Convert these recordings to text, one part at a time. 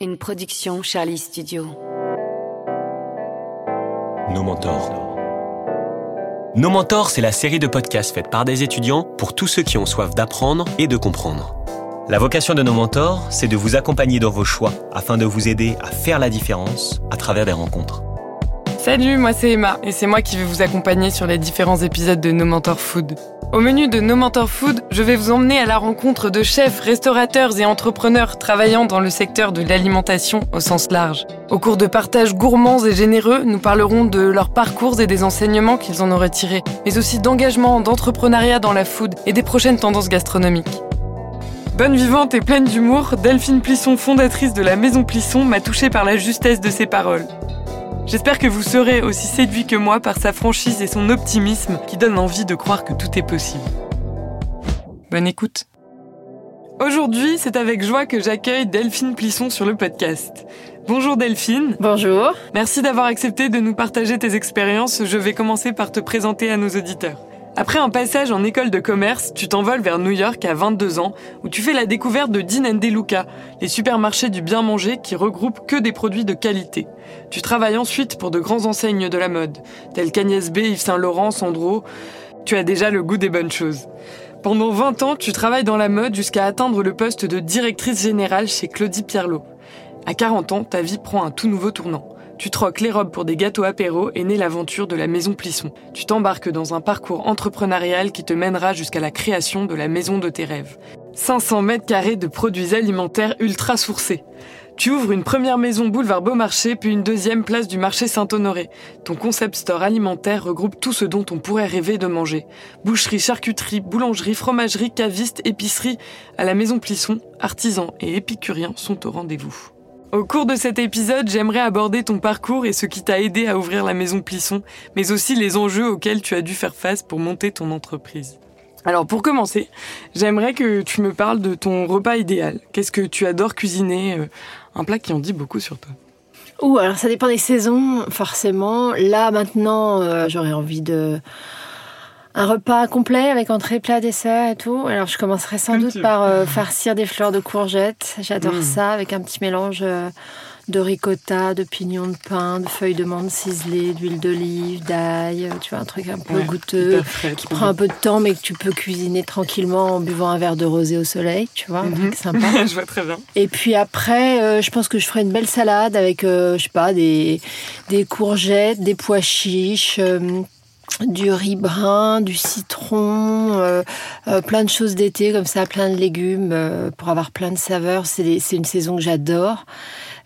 Une production Charlie Studio. Nos mentors. Nos mentors, c'est la série de podcasts faite par des étudiants pour tous ceux qui ont soif d'apprendre et de comprendre. La vocation de nos mentors, c'est de vous accompagner dans vos choix afin de vous aider à faire la différence à travers des rencontres. Salut, moi c'est Emma et c'est moi qui vais vous accompagner sur les différents épisodes de No Mentor Food. Au menu de No Mentor Food, je vais vous emmener à la rencontre de chefs, restaurateurs et entrepreneurs travaillant dans le secteur de l'alimentation au sens large. Au cours de partages gourmands et généreux, nous parlerons de leurs parcours et des enseignements qu'ils en auraient tirés, mais aussi d'engagement, d'entrepreneuriat dans la food et des prochaines tendances gastronomiques. Bonne vivante et pleine d'humour, Delphine Plisson, fondatrice de la Maison Plisson, m'a touchée par la justesse de ses paroles. J'espère que vous serez aussi séduit que moi par sa franchise et son optimisme qui donne envie de croire que tout est possible. Bonne écoute. Aujourd'hui, c'est avec joie que j'accueille Delphine Plisson sur le podcast. Bonjour Delphine. Bonjour. Merci d'avoir accepté de nous partager tes expériences. Je vais commencer par te présenter à nos auditeurs. Après un passage en école de commerce, tu t'envoles vers New York à 22 ans, où tu fais la découverte de Dean Luca, les supermarchés du bien manger qui regroupent que des produits de qualité. Tu travailles ensuite pour de grands enseignes de la mode, tels qu'Agnès B, Yves Saint Laurent, Sandro. Tu as déjà le goût des bonnes choses. Pendant 20 ans, tu travailles dans la mode jusqu'à atteindre le poste de directrice générale chez Claudie Pierlot. À 40 ans, ta vie prend un tout nouveau tournant. Tu troques les robes pour des gâteaux apéro et naît l'aventure de la maison Plisson. Tu t'embarques dans un parcours entrepreneurial qui te mènera jusqu'à la création de la maison de tes rêves. 500 mètres carrés de produits alimentaires ultra sourcés. Tu ouvres une première maison boulevard Beaumarchais, puis une deuxième place du marché Saint-Honoré. Ton concept store alimentaire regroupe tout ce dont on pourrait rêver de manger. Boucherie, charcuterie, boulangerie, fromagerie, caviste, épicerie. À la maison Plisson, artisans et épicuriens sont au rendez-vous. Au cours de cet épisode, j'aimerais aborder ton parcours et ce qui t'a aidé à ouvrir la maison Plisson, mais aussi les enjeux auxquels tu as dû faire face pour monter ton entreprise. Alors pour commencer, j'aimerais que tu me parles de ton repas idéal. Qu'est-ce que tu adores cuisiner euh, Un plat qui en dit beaucoup sur toi. Ouh, alors ça dépend des saisons, forcément. Là maintenant, euh, j'aurais envie de un repas complet avec entrée, plat, dessert et tout. Alors je commencerai sans doute par euh, farcir des fleurs de courgettes. J'adore mmh. ça avec un petit mélange euh, de ricotta, de pignons de pain, de feuilles de menthe ciselées, d'huile d'olive, d'ail. Euh, tu vois, un truc un peu goûteux qui prend un peu de temps mais que tu peux cuisiner tranquillement en buvant un verre de rosé au soleil. Tu vois, un truc mmh. sympa. je vois très bien. Et puis après, je pense que je ferai une belle salade avec, je sais pas, des, des courgettes, des pois chiches du riz brun, du citron, euh, euh, plein de choses d'été comme ça, plein de légumes euh, pour avoir plein de saveurs. C'est une saison que j'adore.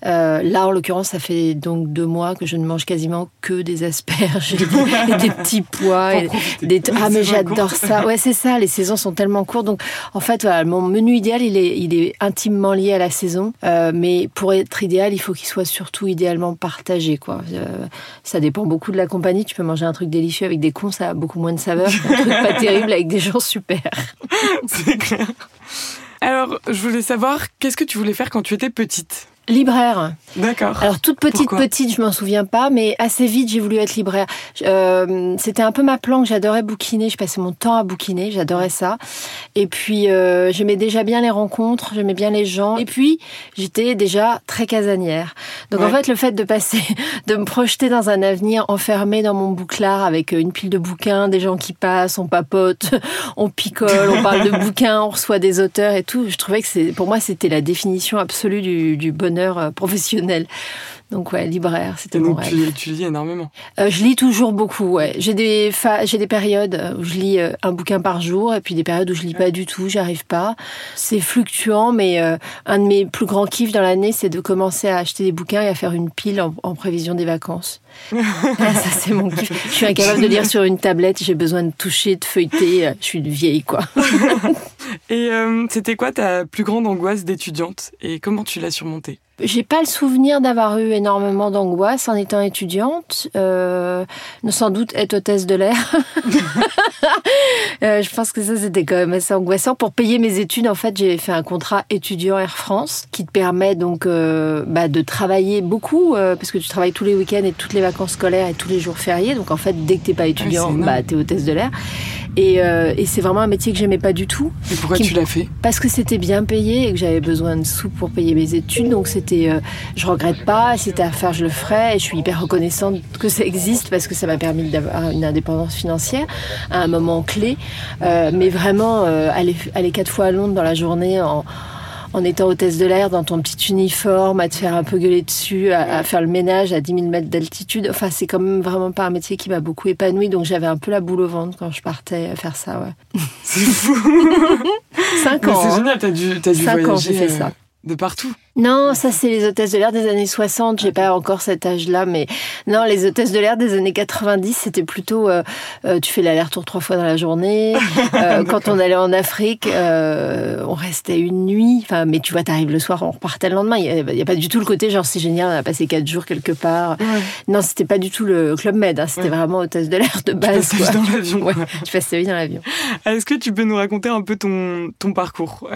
Euh, là, en l'occurrence, ça fait donc deux mois que je ne mange quasiment que des asperges et des, petits pois. Et des... Ah, mais j'adore ça. Ouais, c'est ça. Les saisons sont tellement courtes. Donc, en fait, voilà, mon menu idéal, il est, il est intimement lié à la saison. Euh, mais pour être idéal, il faut qu'il soit surtout idéalement partagé. Quoi. Euh, ça dépend beaucoup de la compagnie. Tu peux manger un truc délicieux avec des cons, ça a beaucoup moins de saveur. Un truc pas terrible avec des gens super. c'est clair. Alors, je voulais savoir, qu'est-ce que tu voulais faire quand tu étais petite? Libraire. D'accord. Alors toute petite petite, je m'en souviens pas, mais assez vite j'ai voulu être libraire. Euh, c'était un peu ma planque. J'adorais bouquiner. Je passais mon temps à bouquiner. J'adorais ça. Et puis euh, j'aimais déjà bien les rencontres. J'aimais bien les gens. Et puis j'étais déjà très casanière. Donc en fait le fait de passer, de me projeter dans un avenir enfermé dans mon bouclard avec une pile de bouquins, des gens qui passent, on papote, on picole, on parle de bouquins, on reçoit des auteurs et tout. Je trouvais que c'est, pour moi c'était la définition absolue du, du bonheur euh, professionnel. Donc ouais, libraire, c'était mon rêve. Tu, lis énormément. Euh, je lis toujours beaucoup. Ouais, j'ai des j'ai des périodes où je lis euh, un bouquin par jour et puis des périodes où je lis pas du tout, j'arrive pas. C'est fluctuant, mais un de mes plus grands kiffs dans l'année, c'est de commencer à acheter des bouquins et à faire une pile en, prévision des vacances. Ah, ça c'est mon kiff. Je suis incapable de lire sur une tablette. J'ai besoin de toucher, de feuilleter. Je suis une vieille quoi. et c'était quoi ta plus grande angoisse d'étudiante et comment tu l'as surmontée? J'ai pas le souvenir d'avoir eu énormément d'angoisse en étant étudiante. Euh, sans doute être hôtesse de l'air. euh, je pense que ça c'était quand même assez angoissant. Pour payer mes études, en fait, j'ai fait un contrat étudiant Air France qui te permet donc euh, bah, de travailler beaucoup euh, parce que tu travailles tous les week-ends et toutes les vacances scolaires et tous les jours fériés. Donc en fait, dès que t'es pas étudiant, ah, bah t'es hôtesse de l'air. Et, euh, et c'est vraiment un métier que j'aimais pas du tout. Et pourquoi tu l'as fait? Parce que c'était bien payé et que j'avais besoin de sous pour payer mes études. Donc c'était, euh, je regrette pas. Si c'était à faire, je le ferais. Et je suis hyper reconnaissante que ça existe parce que ça m'a permis d'avoir une indépendance financière à un moment clé. Euh, mais vraiment, euh, aller, aller quatre fois à Londres dans la journée en en étant hôtesse de l'air dans ton petit uniforme, à te faire un peu gueuler dessus, à, à faire le ménage à 10 000 mètres d'altitude. Enfin, c'est quand même vraiment pas un métier qui m'a beaucoup épanouie. Donc j'avais un peu la boule au ventre quand je partais faire ça, ouais. C'est fou. Cinq Mais ans. c'est hein. génial, t'as dû, t'as dû Cinq ans, voyager j'ai fait euh, ça. de partout. Non, ça c'est les hôtesses de l'air des années 60. J'ai pas encore cet âge-là, mais non, les hôtesses de l'air des années 90, c'était plutôt euh, euh, tu fais l'aller-retour trois fois dans la journée. Euh, quand on allait en Afrique, euh, on restait une nuit. Enfin, mais tu vois, t'arrives le soir, on repartait le lendemain. Il y a, pas du tout le côté genre c'est génial, on a passé quatre jours quelque part. Non, c'était pas du tout le club med. hein, C'était Ouais. vraiment hôtesse de l'air de base. passais quoi. dans l'avion, Ouais, tu vie dans l'avion. Est-ce que tu peux nous raconter un peu ton, ton parcours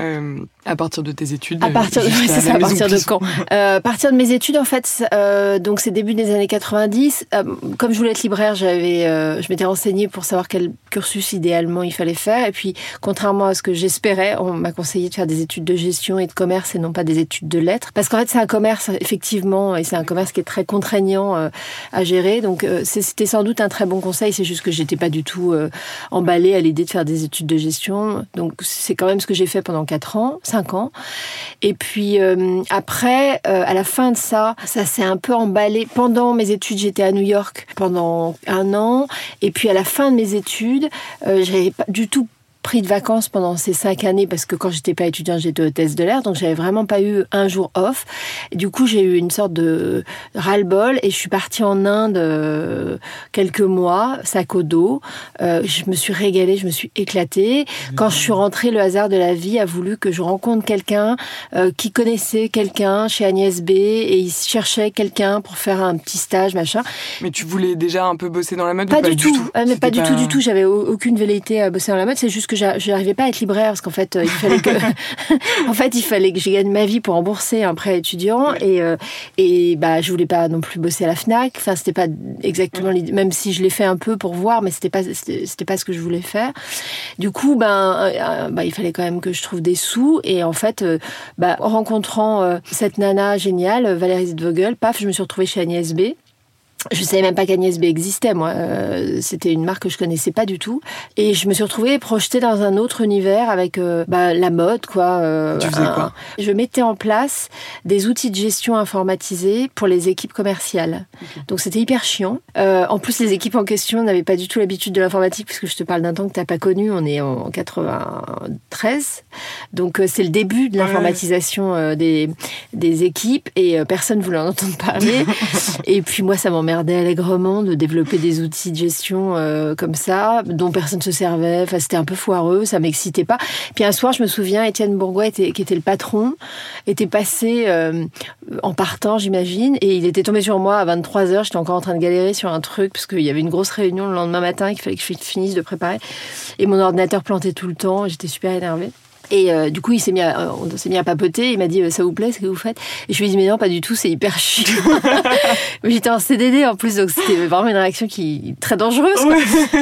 à partir de tes études À partir, c'est ça, maison partir de quand Euh, À partir de mes études, en fait, euh, donc c'est début des années 90. euh, comme je voulais être libraire, j'avais, euh, je m'étais renseignée pour savoir quel cursus idéalement il fallait faire. Et puis, contrairement à ce que j'espérais, on m'a conseillé de faire des études de gestion et de commerce et non pas des études de lettres. Parce qu'en fait, c'est un commerce, effectivement, et c'est un commerce qui est très contraignant à gérer. Donc, c'était sans doute un très bon conseil. C'est juste que j'étais pas du tout emballée à l'idée de faire des études de gestion. Donc, c'est quand même ce que j'ai fait pendant 4 ans, 5 ans. Et puis euh, après, euh, à la fin de ça, ça s'est un peu emballé. Pendant mes études, j'étais à New York pendant un an. Et puis à la fin de mes études, euh, j'avais pas du tout pris de vacances pendant ces cinq années parce que quand j'étais pas étudiante j'étais hôtesse de l'air donc j'avais vraiment pas eu un jour off. Et du coup j'ai eu une sorte de ras-le-bol et je suis partie en Inde euh, quelques mois sac au dos. Euh, je me suis régalée je me suis éclatée. Quand je suis rentrée le hasard de la vie a voulu que je rencontre quelqu'un euh, qui connaissait quelqu'un chez Agnès B et il cherchait quelqu'un pour faire un petit stage machin. Mais tu voulais déjà un peu bosser dans la mode pas, ou pas du tout, Ah, mais pas du tout, du tout. J'avais au- aucune velléité à bosser dans la mode. C'est juste que je n'arrivais pas à être libraire parce qu'en fait, euh, il fallait que, en fait, il fallait que je gagne ma vie pour rembourser un prêt étudiant et euh, et bah je voulais pas non plus bosser à la Fnac. Enfin, c'était pas exactement. Même si je l'ai fait un peu pour voir, mais c'était pas c'était pas ce que je voulais faire. Du coup, ben, euh, euh, bah, il fallait quand même que je trouve des sous et en fait, bah, en rencontrant cette nana géniale, Valérie Zedvogel, paf, je me suis retrouvée chez Agnès B. Je savais même pas qu'Agnès B existait, moi. Euh, C'était une marque que je connaissais pas du tout. Et je me suis retrouvée projetée dans un autre univers avec euh, bah, la mode, quoi. euh, Tu faisais quoi? Je mettais en place des outils de gestion informatisés pour les équipes commerciales. Donc c'était hyper chiant. En plus, les équipes en question n'avaient pas du tout l'habitude de l'informatique, puisque je te parle d'un temps que t'as pas connu. On est en 93. Donc c'est le début de l'informatisation des, des équipes et personne voulait en entendre parler. et puis moi, ça m'emmerdait allègrement de développer des outils de gestion euh, comme ça, dont personne se servait. Enfin, c'était un peu foireux, ça m'excitait pas. Puis un soir, je me souviens, Étienne Bourgois, qui était le patron, était passé euh, en partant, j'imagine, et il était tombé sur moi à 23h. J'étais encore en train de galérer sur un truc, parce qu'il y avait une grosse réunion le lendemain matin qu'il fallait que je finisse de préparer. Et mon ordinateur plantait tout le temps, j'étais super énervée. Et euh, du coup, il s'est mis à, on s'est mis à papoter. Il m'a dit, euh, ça vous plaît ce que vous faites? Et je lui ai dit, mais non, pas du tout, c'est hyper chiant. mais j'étais en CDD en plus, donc c'était vraiment une réaction qui très dangereuse. quoi.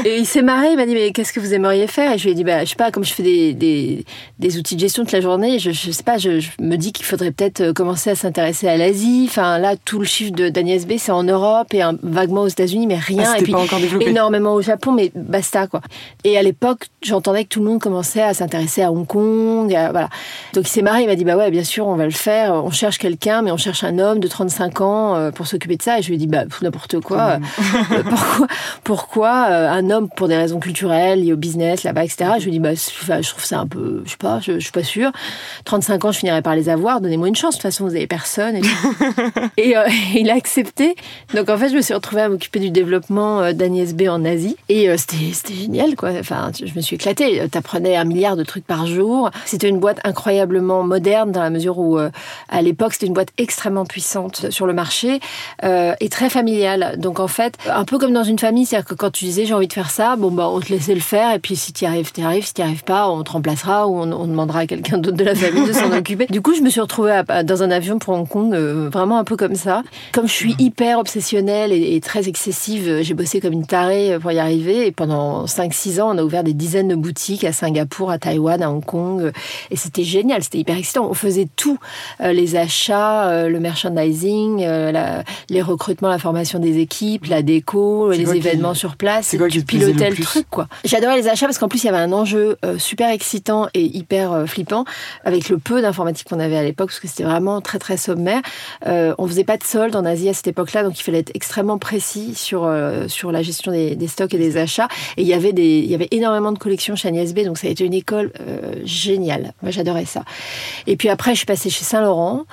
Et il s'est marré, il m'a dit, mais qu'est-ce que vous aimeriez faire? Et je lui ai dit, bah, je sais pas, comme je fais des, des, des outils de gestion toute la journée, je, je sais pas, je, je me dis qu'il faudrait peut-être euh, commencer à s'intéresser à l'Asie. Enfin, là, tout le chiffre de- d'Agnès B, c'est en Europe et un, vaguement aux États-Unis, mais rien. Ah, et puis, pas encore développé. énormément au Japon, mais basta quoi. Et à l'époque, j'entendais que tout le monde commençait à s'intéresser à Hong Kong, voilà. Donc il s'est marré, il m'a dit bah ouais, bien sûr, on va le faire. On cherche quelqu'un, mais on cherche un homme de 35 ans euh, pour s'occuper de ça. Et je lui ai dit bah n'importe quoi. Euh, pourquoi, pourquoi euh, un homme pour des raisons culturelles liées au business là-bas, etc. Je lui ai dit bah je trouve ça un peu, je sais pas, je, je suis pas sûre. 35 ans, je finirai par les avoir. Donnez-moi une chance. De toute façon, vous avez personne. Et, euh, il a accepté. Donc en fait, je me suis retrouvée à m'occuper du développement euh, d'Agnès B en Asie. Et euh, c'était c'était génial, quoi. Enfin, je me suis éclatée. T'apprenais un milliard de trucs par jour. C'était une boîte incroyablement moderne dans la mesure où, euh, à l'époque, c'était une boîte extrêmement puissante sur le marché euh, et très familiale. Donc en fait, un peu comme dans une famille, c'est-à-dire que quand tu disais j'ai envie de faire ça, bon bah on te laissait le faire et puis si tu y arrives, tu y arrives. Si tu n'y arrives pas, on te remplacera ou on, on demandera à quelqu'un d'autre de la famille de s'en occuper. Du coup, je me suis retrouvée à- dans un avion pour Hong Kong, euh, vraiment un peu comme ça. Comme je suis hyper obsessionnelle et, et très excessive, j'ai bossé comme une tarée pour y arriver. Et pendant 5-6 ans, on a ouvert des dizaines de boutiques à Singapour, à Taïwan, à Hong Kong. Euh, Et c'était génial, c'était hyper excitant. On faisait tout, euh, les achats, euh, le merchandising, la- les recrutements, la formation des équipes, la déco, les qui- événements sur place. c'est quoi qui le pilotais le plus truc, quoi. J'adorais les achats parce qu'en plus, il y avait un enjeu super excitant et hyper flippant avec le peu d'informatique qu'on avait à l'époque parce que c'était vraiment très, très sommaire. Euh, on faisait pas de solde en Asie à cette époque-là, donc il fallait être extrêmement précis sur, euh, sur la gestion des, des stocks et des achats. Et il y avait des, il y avait énormément de collections chez Agnès B, donc ça a été une école euh, géniale. Moi, j'adorais ça. Et puis après, je suis passée chez Saint-Laurent,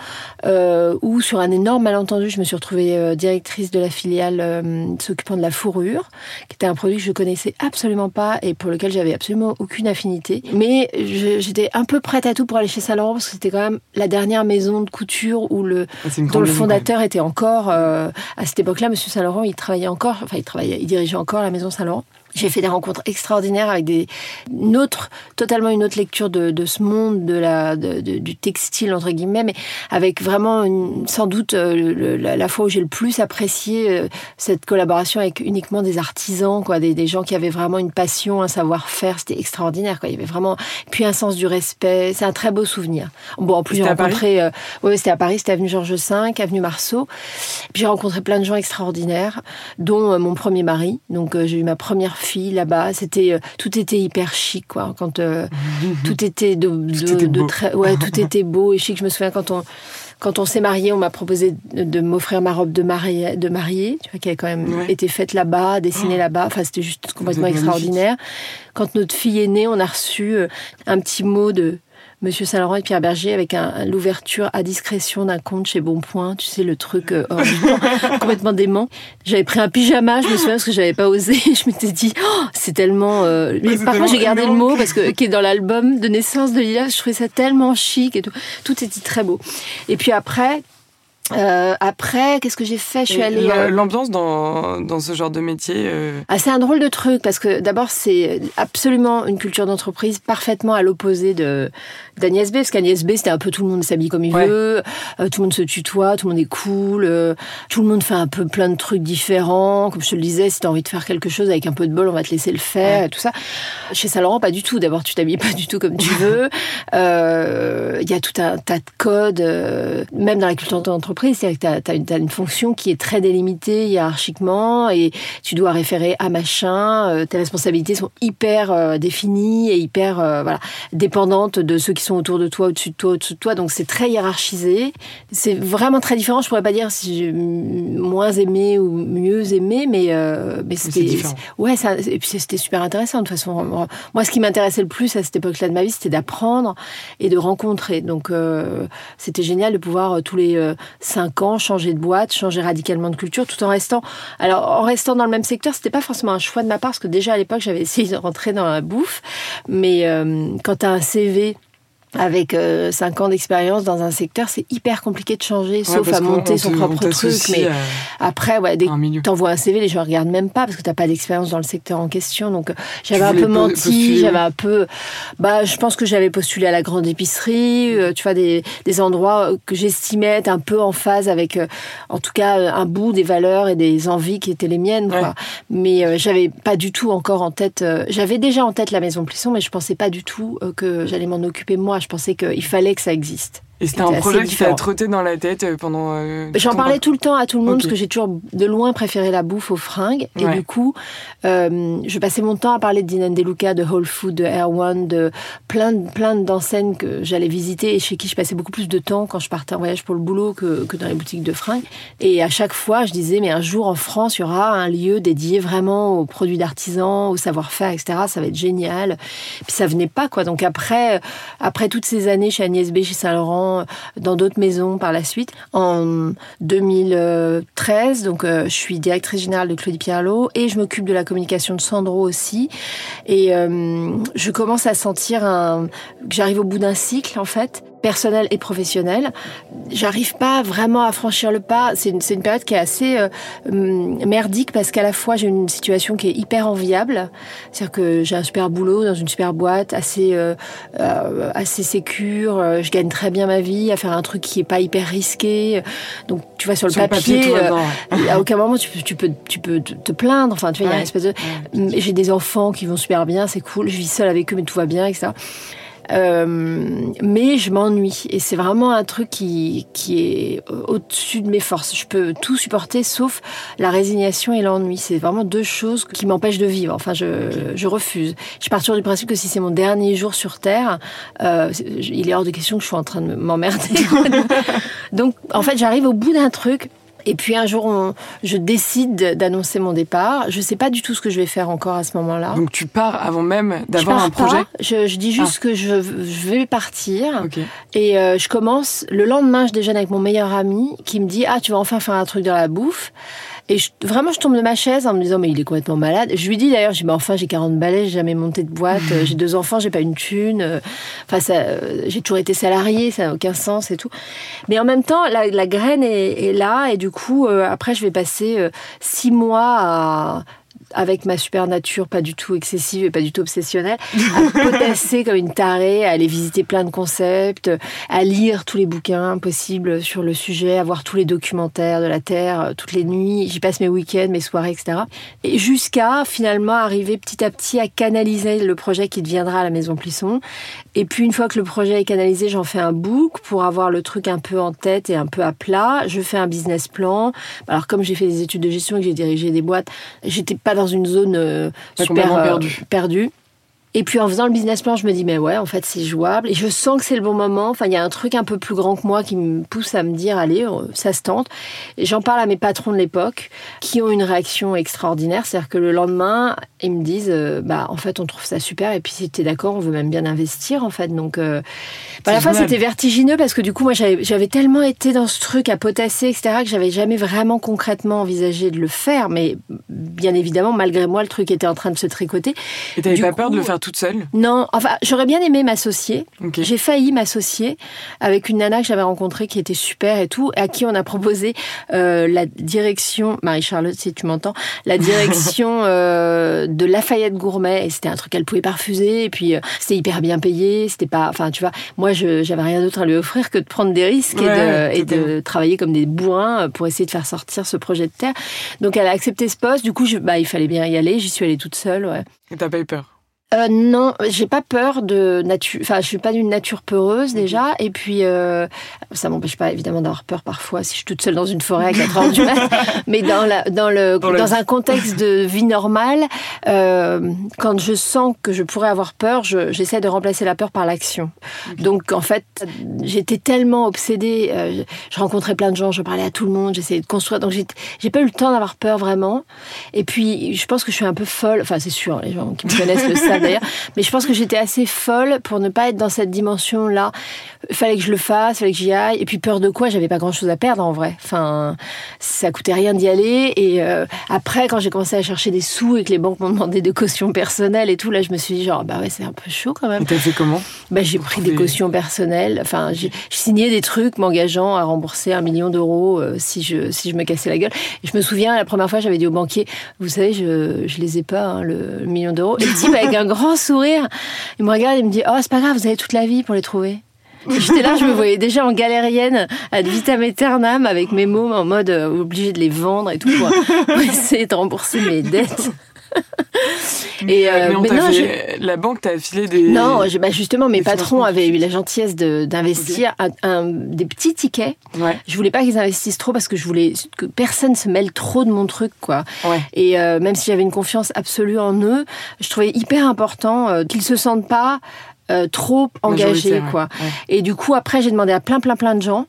euh, où sur un énorme malentendu, je me suis retrouvée euh, directrice de la filiale euh, s'occupant de la fourrure, qui était un produit que je connaissais absolument pas et pour lequel j'avais absolument aucune affinité. Mais j'étais un peu prête à tout pour aller chez Saint-Laurent parce que c'était quand même la dernière maison de couture où le Ah, dont le fondateur était encore à cette époque-là, Monsieur Saint-Laurent, il travaillait encore, enfin il travaillait, il dirigeait encore la maison Saint-Laurent. J'ai fait des rencontres extraordinaires avec des, une autre, totalement une autre lecture de, de ce monde, de la, de- de- du textile entre guillemets, mais avec vraiment une- sans doute euh, le- la, la fois où j'ai le plus apprécié euh, cette collaboration avec uniquement des artisans, quoi, des, des gens qui avaient vraiment une passion, un savoir-faire, c'était extraordinaire, quoi. Il y avait vraiment puis un sens du respect. C'est un très beau souvenir. Bon, en plus j'ai rencontré, euh, ouais, c'était à Paris, c'était avenue Georges V, avenue Marceau. Puis j'ai rencontré plein de gens extraordinaires, dont euh, mon premier mari. Donc euh, j'ai eu ma première fille là-bas. C'était euh, tout était hyper chic, quoi. Quand euh, tout était de, de, était de beau. très, ouais, tout était beau et chic. Je me souviens quand on quand on s'est marié, on m'a proposé de, m'offrir ma robe de mariée, de mariée, tu vois, qui avait quand même Ouais. été faite là-bas, dessinée là-bas. Enfin, c'était juste complètement extraordinaire. Quand notre fille est née, on a reçu euh, un petit mot de Monsieur Saint-Laurent et Pierre Berger avec un- l'ouverture à discrétion d'un compte chez Bonpoint, tu sais, le truc euh, complètement dément. J'avais pris un pyjama, je me souviens, parce que j'avais pas osé. Je m'étais dit, oh, c'est tellement... euh, Mais par contre, j'ai gardé le mot, parce que qui est dans l'album de naissance de Lila, je trouvais ça tellement chic et tout. Tout était très beau. Et puis après... euh, après, qu'est-ce que j'ai fait? Je suis allée. la- L'ambiance dans, dans ce genre de métier. euh, ah, c'est un drôle de truc parce que d'abord c'est absolument une culture d'entreprise parfaitement à l'opposé de d'Agnès B parce qu'Agnès B c'était un peu tout le monde s'habille comme il Ouais. veut, euh, tout le monde se tutoie, tout le monde est cool, euh, tout le monde fait un peu plein de trucs différents. Comme je te le disais, si t'as envie de faire quelque chose avec un peu de bol, on va te laisser le faire et tout ça. Chez Saint Laurent pas du tout. D'abord tu t'habilles pas du tout comme tu veux. Euh, Il y a tout un tas de codes, euh, même dans la culture d'entreprise, c'est-à-dire que t'as as une, fonction qui est très délimitée hiérarchiquement et tu dois référer à machin. euh, tes responsabilités sont hyper euh, définies et hyper euh, voilà dépendantes de ceux qui sont autour de toi, au-dessus de toi, au-dessus de toi. Donc c'est très hiérarchisé. C'est vraiment très différent. Je pourrais pas dire si j'ai moins aimé ou mieux aimé, mais euh, mais c'était ouais ça et puis c'était super intéressant de toute façon. Moi, ce qui m'intéressait le plus à cette époque-là de ma vie, c'était d'apprendre et de rencontrer. Donc euh, c'était génial de pouvoir euh, tous les cinq ans changer de boîte, changer radicalement de culture, tout en restant. Alors en restant dans le même secteur, c'était pas forcément un choix de ma part parce que déjà à l'époque j'avais essayé de rentrer dans la bouffe, mais euh, quand tu as un CV avec euh, cinq ans d'expérience dans un secteur, c'est hyper compliqué de changer, sauf à monter on son propre truc. Mais à après, ouais, dès que t'envoies un CV, les gens regardent même pas parce que t'as pas d'expérience dans le secteur en question. Donc euh, j'avais un peu menti, j'avais un peu, bah, je pense que j'avais postulé à la grande épicerie, euh, tu vois, des, des endroits que j'estimais être un peu en phase avec, euh, en tout cas, euh, un bout des valeurs et des envies qui étaient les miennes, quoi. Mais euh, j'avais pas du tout encore en tête. euh, j'avais déjà en tête la maison Plisson, mais je pensais pas du tout euh, que j'allais m'en occuper moi. Je pensais qu'il fallait que ça existe. Et c'était un projet qui t'a trotté dans la tête euh, pendant. euh, J'en parlais tout le temps à tout le monde parce que j'ai toujours de loin préféré la bouffe aux fringues. Et Ouais. du coup, euh, je passais mon temps à parler de Dinan Deluca, de Whole Food, de Air One, de plein, plein d'enseignes que j'allais visiter et chez qui je passais beaucoup plus de temps quand je partais en voyage pour le boulot que, que dans les boutiques de fringues. Et à chaque fois, je disais, mais un jour en France, il y aura un lieu dédié vraiment aux produits d'artisans, au savoir-faire, etc. Ça va être génial. Puis ça venait pas, quoi. Donc après, après toutes ces années chez Agnès B, chez Saint-Laurent, dans d'autres maisons par la suite. En 2013, donc je suis directrice générale de Claudie Pierlot et je m'occupe de la communication de Sandro aussi. Et je commence à sentir que j'arrive au bout d'un cycle en fait personnel et professionnel. J'arrive pas vraiment à franchir le pas. C'est une, une, période qui est assez euh, hum, merdique parce qu'à la fois j'ai une situation qui est hyper enviable, c'est-à-dire que j'ai un super boulot dans une super boîte, assez euh, euh assez sécure. Euh, je gagne très bien ma vie à faire un truc qui est pas hyper risqué. Donc tu vois sur le papier, à aucun moment tu peux tu peux tu peux te plaindre. Enfin tu vois il y a une espèce de j'ai des enfants qui vont super bien, c'est cool. Je vis seule avec eux mais tout va bien etc. Euh, mais je m'ennuie et c'est vraiment un truc qui, qui est au-dessus de mes forces. Je peux tout supporter sauf la résignation et l'ennui. C'est vraiment deux choses qui m'empêchent de vivre. Enfin, je, je refuse. Je pars toujours du principe que si c'est mon dernier jour sur Terre, euh, il est hors de question que je sois en train de m'emmerder. Donc, en fait, j'arrive au bout d'un truc et puis un jour, je décide d'annoncer mon départ. Je ne sais pas du tout ce que je vais faire encore à ce moment-là. Donc tu pars avant même d'avoir un projet je, je, dis juste ah. que je, je, vais partir. Et euh, je commence, le lendemain, je déjeune avec mon meilleur ami qui me dit, ah, tu vas enfin faire un truc dans la bouffe. Et vraiment, je tombe de ma chaise en me disant, mais il est complètement malade. Je lui dis d'ailleurs, je dis, mais enfin, j'ai 40 balais, j'ai jamais monté de boîte, euh, j'ai deux enfants, j'ai pas une thune. Euh, enfin, ça, euh, j'ai toujours été salarié, ça n'a aucun sens et tout. Mais en même temps, la, la graine est, est, là et du coup, après, je vais passer six mois à avec ma super nature pas du tout excessive et pas du tout obsessionnelle, à potasser comme une tarée, à aller visiter plein de concepts, à lire tous les bouquins possibles sur le sujet, à voir tous les documentaires de la Terre euh, toutes les nuits. J'y passe mes week-ends, mes soirées, etc. Et jusqu'à finalement arriver petit à petit à canaliser le projet qui deviendra la Maison Plisson. Et puis une fois que le projet est canalisé, j'en fais un book pour avoir le truc un peu en tête et un peu à plat. Je fais un business plan. Alors comme j'ai fait des études de gestion et que j'ai dirigé des boîtes, j'étais pas dans une zone euh, super euh, perdue. Et puis en faisant le business plan, je me dis mais ouais, en fait c'est jouable et je sens que c'est le bon moment. Enfin, il y a un truc un peu plus grand que moi qui me pousse à me dire allez, euh, ça se tente. Et j'en parle à mes patrons de l'époque qui ont une réaction extraordinaire, c'est-à-dire que le lendemain, ils me disent euh, bah en fait on trouve ça super et puis si tu es d'accord, on veut même bien investir en fait. Donc euh, bah, à la fois c'était vertigineux parce que du coup moi j'avais tellement été dans ce truc à potasser etc que j'avais jamais vraiment concrètement envisagé de le faire, mais bien évidemment malgré moi le truc était en train de se tricoter. Et t'avais pas peur de le faire toute seule? Non, enfin, j'aurais bien aimé m'associer. J'ai failli m'associer avec une nana que j'avais rencontrée qui était super et tout, à qui on a proposé euh, la direction, Marie-Charlotte, si tu m'entends, la direction de Lafayette Gourmet. Et c'était un truc qu'elle pouvait pas refuser. Et puis, euh, c'était hyper bien payé. C'était pas, enfin, tu vois, moi, je j'avais rien d'autre à lui offrir que de prendre des risques et, de, et de, travailler comme des bourrins pour essayer de faire sortir ce projet de terre. Donc, elle a accepté ce poste. Du coup, je, bah, il fallait bien y aller. J'y suis allée toute seule, ouais. Et t'as pas eu peur? Euh, non, j'ai pas peur de nature. Enfin, je suis pas d'une nature peureuse déjà. Et puis, euh, ça m'empêche pas évidemment d'avoir peur parfois si je suis toute seule dans une forêt à 4 heures du mat. Mais dans la, dans le, dans, un contexte de vie normale, euh, quand je sens que je pourrais avoir peur, j'essaie de remplacer la peur par l'action. Donc, en fait, j'étais tellement obsédée. Euh, je rencontrais plein de gens, je parlais à tout le monde, j'essayais de construire. Donc, j'ai pas eu le temps d'avoir peur vraiment. Et puis, je pense que je suis un peu folle. Enfin, c'est sûr, les gens qui me connaissent le savent d'ailleurs. Mais je pense que j'étais assez folle pour ne pas être dans cette dimension-là. Fallait que je le fasse, fallait que j'y aille. Et puis peur de quoi J'avais pas grand-chose à perdre en vrai. Enfin, ça coûtait rien d'y aller. Et euh, après, quand j'ai commencé à chercher des sous et que les banques m'ont demandé de cautions personnelles et tout, là, je me suis dit genre bah ouais, c'est un peu chaud quand même. T'as fait comment? Bah j'ai pris des cautions personnelles. Enfin, j'ai signé des trucs m'engageant à rembourser un million d'euros euh, si je si je me cassais la gueule. Et je me souviens la première fois, j'avais dit au banquier, vous savez, je je les ai pas hein, le, million d'euros. Et le type avec un grand sourire. Il me regarde et me dit Oh, c'est pas grave, vous avez toute la vie pour les trouver. J'étais là, je me voyais déjà en galérienne, ad vitam aeternam, avec mes mots en mode euh, obligé de les vendre et tout, pour essayer de rembourser mes dettes. Et euh, mais non, la banque t'a filé des. Non, bah justement, mes patrons avaient eu la gentillesse d'investir un, des petits tickets. Ouais. Je voulais pas qu'ils investissent trop parce que je voulais que personne se mêle trop de mon truc, quoi. Ouais. Et euh, même si j'avais une confiance absolue en eux, je trouvais hyper important euh, qu'ils se sentent pas euh, trop engagés quoi. Et du coup après j'ai demandé à plein plein plein de gens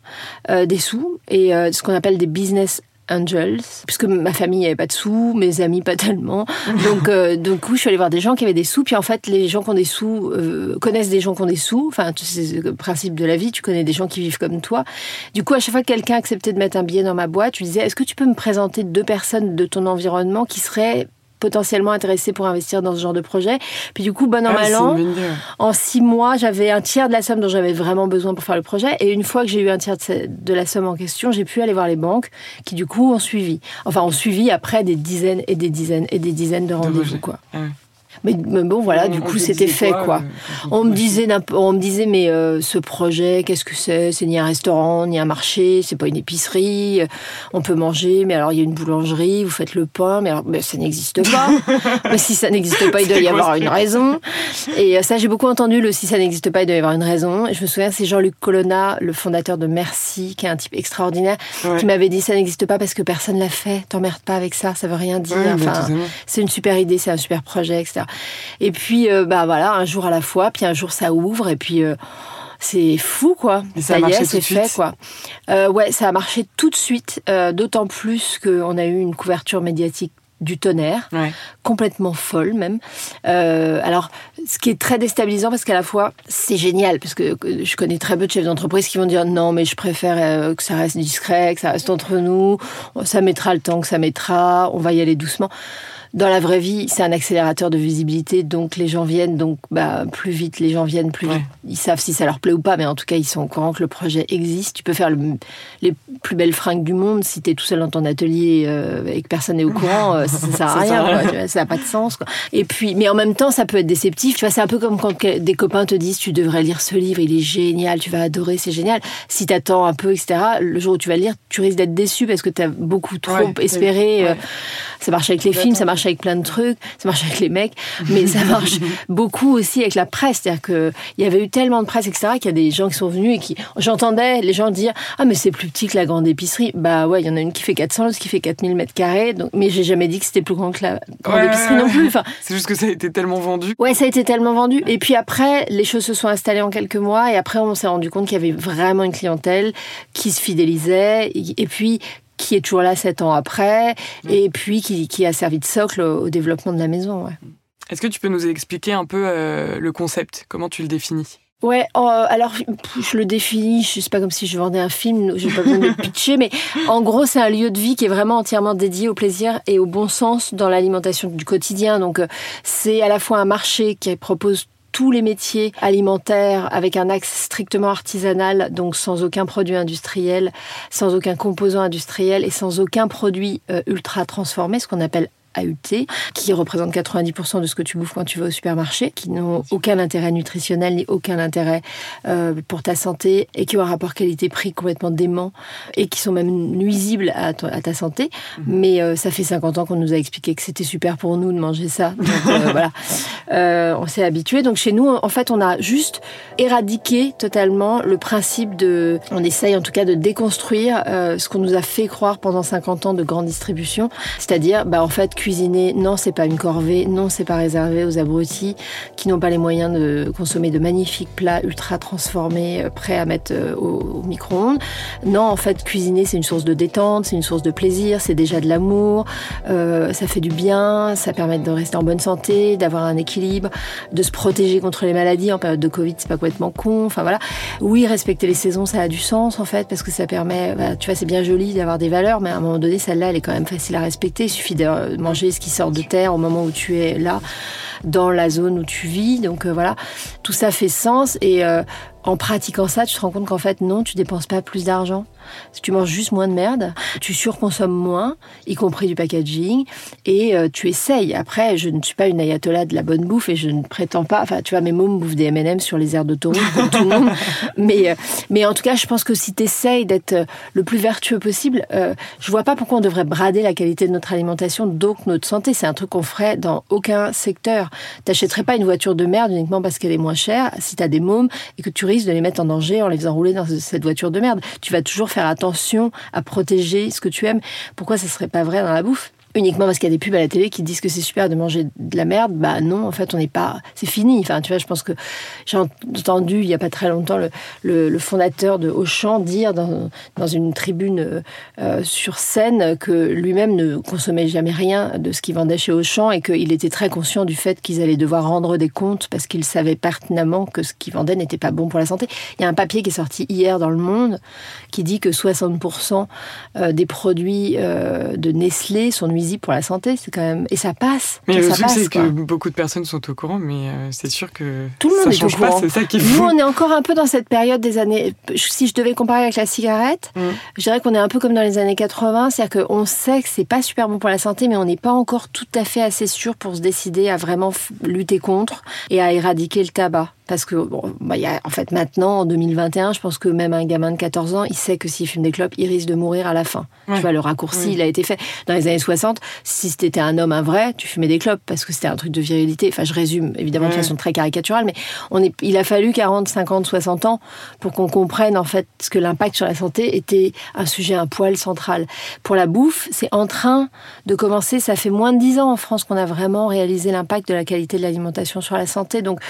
euh, des sous et euh, ce qu'on appelle des business angels, puisque ma famille n'avait pas de sous, mes amis pas tellement. Donc, euh, du coup, je suis allée voir des gens qui avaient des sous. Puis en fait, les gens qui ont des sous euh, connaissent des gens qui ont des sous. Enfin, c'est le principe de la vie. Tu connais des gens qui vivent comme toi. Du coup, à chaque fois que quelqu'un acceptait de mettre un billet dans ma boîte, tu disais, est-ce que tu peux me présenter deux personnes de ton environnement qui seraient potentiellement intéressé pour investir dans ce genre de projet. Puis du coup, bon an, Ah, mal an, en six mois, j'avais un tiers de la somme dont j'avais vraiment besoin pour faire le projet. Et une fois que j'ai eu un tiers de, la somme en question, j'ai pu aller voir les banques qui, du coup, ont suivi. Enfin, ont suivi après des dizaines et des dizaines et des dizaines de rendez-vous, quoi. Ah. Mais, mais bon, voilà, On- du coup, c'était fait, quoi, quoi. euh, On me disait, on me disait, mais euh, ce projet, qu'est-ce que c'est? C'est ni un restaurant, ni un marché, c'est pas une épicerie. euh, On peut manger, mais alors il y a une boulangerie, vous faites le pain, mais alors mais ça n'existe pas. mais si ça n'existe pas, il doit y avoir une raison. Et euh, ça, j'ai beaucoup entendu le si ça n'existe pas, il doit y avoir une raison. Et je me souviens, c'est Jean-Luc Colonna, le fondateur de Merci, qui est un type extraordinaire, Ouais. qui m'avait dit ça n'existe pas parce que personne l'a fait. T'emmerdes pas avec ça, ça veut rien dire. Ouais, enfin, c'est une super idée, c'est un super projet, etc. Et puis, euh, bah voilà, un jour à la fois, puis un jour ça ouvre, et puis euh, c'est fou, quoi. Et ça a y est, c'est fait, suite quoi. Euh, ouais, ça a marché tout de suite, d'autant plus qu'on a eu une couverture médiatique du tonnerre, Ouais. complètement folle même. Euh, alors, ce qui est très déstabilisant parce qu'à la fois c'est génial parce que je connais très peu de chefs d'entreprise qui vont dire non mais je préfère que ça reste discret, que ça reste entre nous, ça mettra le temps que ça mettra, on va y aller doucement. Dans la vraie vie, c'est un accélérateur de visibilité, donc les gens viennent, donc bah, plus vite les gens viennent, plus Ouais. vite ils savent si ça leur plaît ou pas, mais en tout cas ils sont au courant que le projet existe. Tu peux faire le- les plus belles fringues du monde si tu es tout seul dans ton atelier euh, et que personne n'est au courant, euh, ça, ça sert à Ça rien, sert à quoi, rien. tu vois, ça n'a pas de sens. Quoi. Et puis, mais en même temps, ça peut être déceptif. Tu vois, c'est un peu comme quand des copains te disent tu devrais lire ce livre, il est génial, tu vas adorer, c'est génial. Si t'attends un peu, etc., le jour où tu vas le lire, tu risques d'être déçu parce que tu as beaucoup trop Ouais, espéré. ouais. euh, ça marche avec les films, ça marche avec plein de trucs, ça marche avec les mecs, mais ça marche beaucoup aussi avec la presse. C'est-à-dire que il y avait eu tellement de presse, etc., qu'il y a des gens qui sont venus et qui, j'entendais les gens dire, ah, mais c'est plus petit que la grande épicerie. Bah ouais, il y en a une qui fait 400, l'autre qui fait 4000 mètres carrés, donc, mais j'ai jamais dit que c'était plus grand que la grande Ouais, épicerie ouais, non plus. Enfin, C'est juste que ça a été tellement vendu. Ouais, ça a été tellement vendu. Et puis après, les choses se sont installées en quelques mois. Et après, on s'est rendu compte qu'il y avait vraiment une clientèle qui se fidélisait. Et puis, qui est toujours là sept ans après. Et puis, qui, qui a servi de socle au, au développement de la maison. Ouais. Est-ce que tu peux nous expliquer un peu euh, le concept? Comment tu le définis? Ouais, euh, alors je le définis, je sais pas comme si je vendais un film, j'ai pas besoin de le pitcher, mais en gros c'est un lieu de vie qui est vraiment entièrement dédié au plaisir et au bon sens dans l'alimentation du quotidien. Donc euh, c'est à la fois un marché qui propose tous les métiers alimentaires avec un axe strictement artisanal, donc sans aucun produit industriel, sans aucun composant industriel et sans aucun produit euh, ultra transformé, ce qu'on appelle AUT, qui représente 90% de ce que tu bouffes quand tu vas au supermarché, qui n'ont aucun intérêt nutritionnel ni aucun intérêt euh, pour ta santé et qui ont un rapport qualité-prix complètement dément et qui sont même nuisibles à, ta santé. Mais euh, ça fait 50 ans qu'on nous a expliqué que c'était super pour nous de manger ça. Donc euh, voilà, on s'est habitué. Donc chez nous, en fait, on a juste éradiqué totalement le principe de... On essaye en tout cas de déconstruire ce qu'on nous a fait croire pendant 50 ans de grande distribution. C'est-à-dire, bah, en fait, cuisiner, non, c'est pas une corvée, non, c'est pas réservé aux abrutis qui n'ont pas les moyens de consommer de magnifiques plats ultra transformés, euh, prêts à mettre euh, au, micro-ondes. Non, en fait, cuisiner, c'est une source de détente, c'est une source de plaisir, c'est déjà de l'amour, euh, ça fait du bien, ça permet de rester en bonne santé, d'avoir un équilibre, de se protéger contre les maladies. En période de Covid, c'est pas complètement con. Enfin voilà. Oui, respecter les saisons, ça a du sens en fait, parce que ça permet, bah, tu vois, c'est bien joli d'avoir des valeurs, mais à un moment donné, celle-là, elle est quand même facile à respecter. Il suffit de ce qui sort de terre au moment où tu es là, dans la zone où tu vis. Donc euh, voilà, tout ça fait sens et euh, en pratiquant ça, tu te rends compte qu'en fait, non, tu dépenses pas plus d'argent. Si tu manges juste moins de merde, tu surconsommes moins, y compris du packaging, et euh, tu essayes. Après, je ne suis pas une ayatollah de la bonne bouffe et je ne prétends pas. Enfin, tu vois, mes mômes bouffent des M&M sur les aires d'autoroute comme tout le monde. Mais, euh, mais en tout cas, je pense que si tu essayes d'être euh, le plus vertueux possible, euh, je vois pas pourquoi on devrait brader la qualité de notre alimentation, donc notre santé. C'est un truc qu'on ferait dans aucun secteur. T'achèterais pas une voiture de merde uniquement parce qu'elle est moins chère si t'as des mômes et que tu risques de les mettre en danger en les faisant rouler dans cette voiture de merde. Tu vas toujours faire attention à protéger ce que tu aimes. Pourquoi ça serait pas vrai dans la bouffe? Uniquement parce qu'il y a des pubs à la télé qui disent que c'est super de manger de la merde, bah non, en fait, on n'est pas, c'est fini. Enfin, tu vois, je pense que j'ai entendu il y a pas très longtemps le, le, fondateur de Auchan dire dans, dans une tribune euh, sur scène que lui-même ne consommait jamais rien de ce qu'il vendait chez Auchan et qu'il était très conscient du fait qu'ils allaient devoir rendre des comptes parce qu'ils savaient pertinemment que ce qu'ils vendaient n'était pas bon pour la santé. Il y a un papier qui est sorti hier dans Le Monde qui dit que 60% euh, des produits euh, de Nestlé sont nuisibles pour la santé, c'est quand même et ça passe. Mais le truc c'est que beaucoup de personnes sont au courant, mais euh, c'est sûr que tout le monde ça change pas. C'est ça qui Nous, on est encore un peu dans cette période des années. Si je devais comparer avec la cigarette, mm. je dirais qu'on est un peu comme dans les années 80, c'est-à-dire qu'on sait que c'est pas super bon pour la santé, mais on n'est pas encore tout à fait assez sûr pour se décider à vraiment lutter contre et à éradiquer le tabac. Parce que, bon, bah, y a, en fait, maintenant, en 2021, je pense que même un gamin de 14 ans, il sait que s'il fume des clopes, il risque de mourir à la fin. Tu vois, le raccourci, il a été fait. Dans les années 60, si c'était un homme, un vrai, tu fumais des clopes parce que c'était un truc de virilité. Enfin, je résume, évidemment, de façon très caricaturale, mais on est, il a fallu 40, 50, 60 ans pour qu'on comprenne, en fait, ce que l'impact sur la santé était un sujet, un poil central. Pour la bouffe, c'est en train de commencer. Ça fait moins de 10 ans en France qu'on a vraiment réalisé l'impact de la qualité de l'alimentation sur la santé. Donc,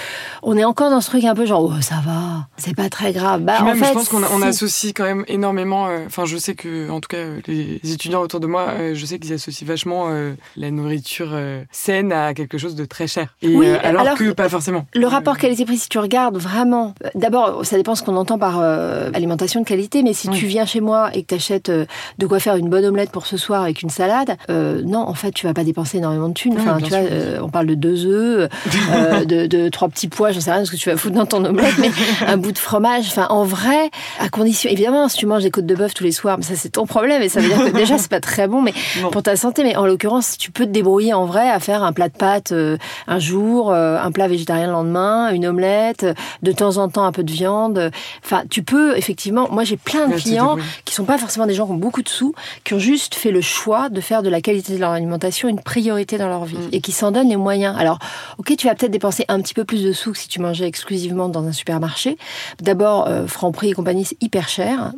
on est encore dans ce truc un peu genre, oh, ça va, c'est pas très grave. Bah, en fait, je pense qu'on associe quand même énormément. Euh, enfin, je sais que, en tout cas, les étudiants autour de moi, euh, je sais qu'ils associent vachement euh, la nourriture saine à quelque chose de très cher. Et, oui, alors, que pas forcément. Le rapport qualité-prix, si tu regardes vraiment, d'abord, ça dépend ce qu'on entend par alimentation de qualité, mais si tu viens chez moi et que tu achètes de quoi faire une bonne omelette pour ce soir avec une salade, non, en fait, tu vas pas dépenser énormément de thunes. Enfin, tu vois, on parle de deux œufs, de, de, trois petits pois, j'en sais rien, que tu vas foutre dans ton omelette, mais un bout de fromage. Enfin, en vrai, à condition, évidemment, si tu manges des côtes de bœuf tous les soirs, mais ça c'est ton problème et ça veut dire que déjà c'est pas très bon, mais pour ta santé. Mais en l'occurrence, tu peux te débrouiller en vrai à faire un plat de pâtes euh, un jour, euh, un plat végétarien le lendemain, une omelette, de temps en temps un peu de viande. Enfin, tu peux effectivement. Moi, j'ai plein de clients qui sont pas forcément des gens qui ont beaucoup de sous, qui ont juste fait le choix de faire de la qualité de leur alimentation une priorité dans leur vie mm. et qui s'en donnent les moyens. Alors, ok, tu vas peut-être dépenser un petit peu plus de sous que si tu mangeais exclusivement dans un supermarché. D'abord, euh, Franprix et compagnie, c'est hyper cher.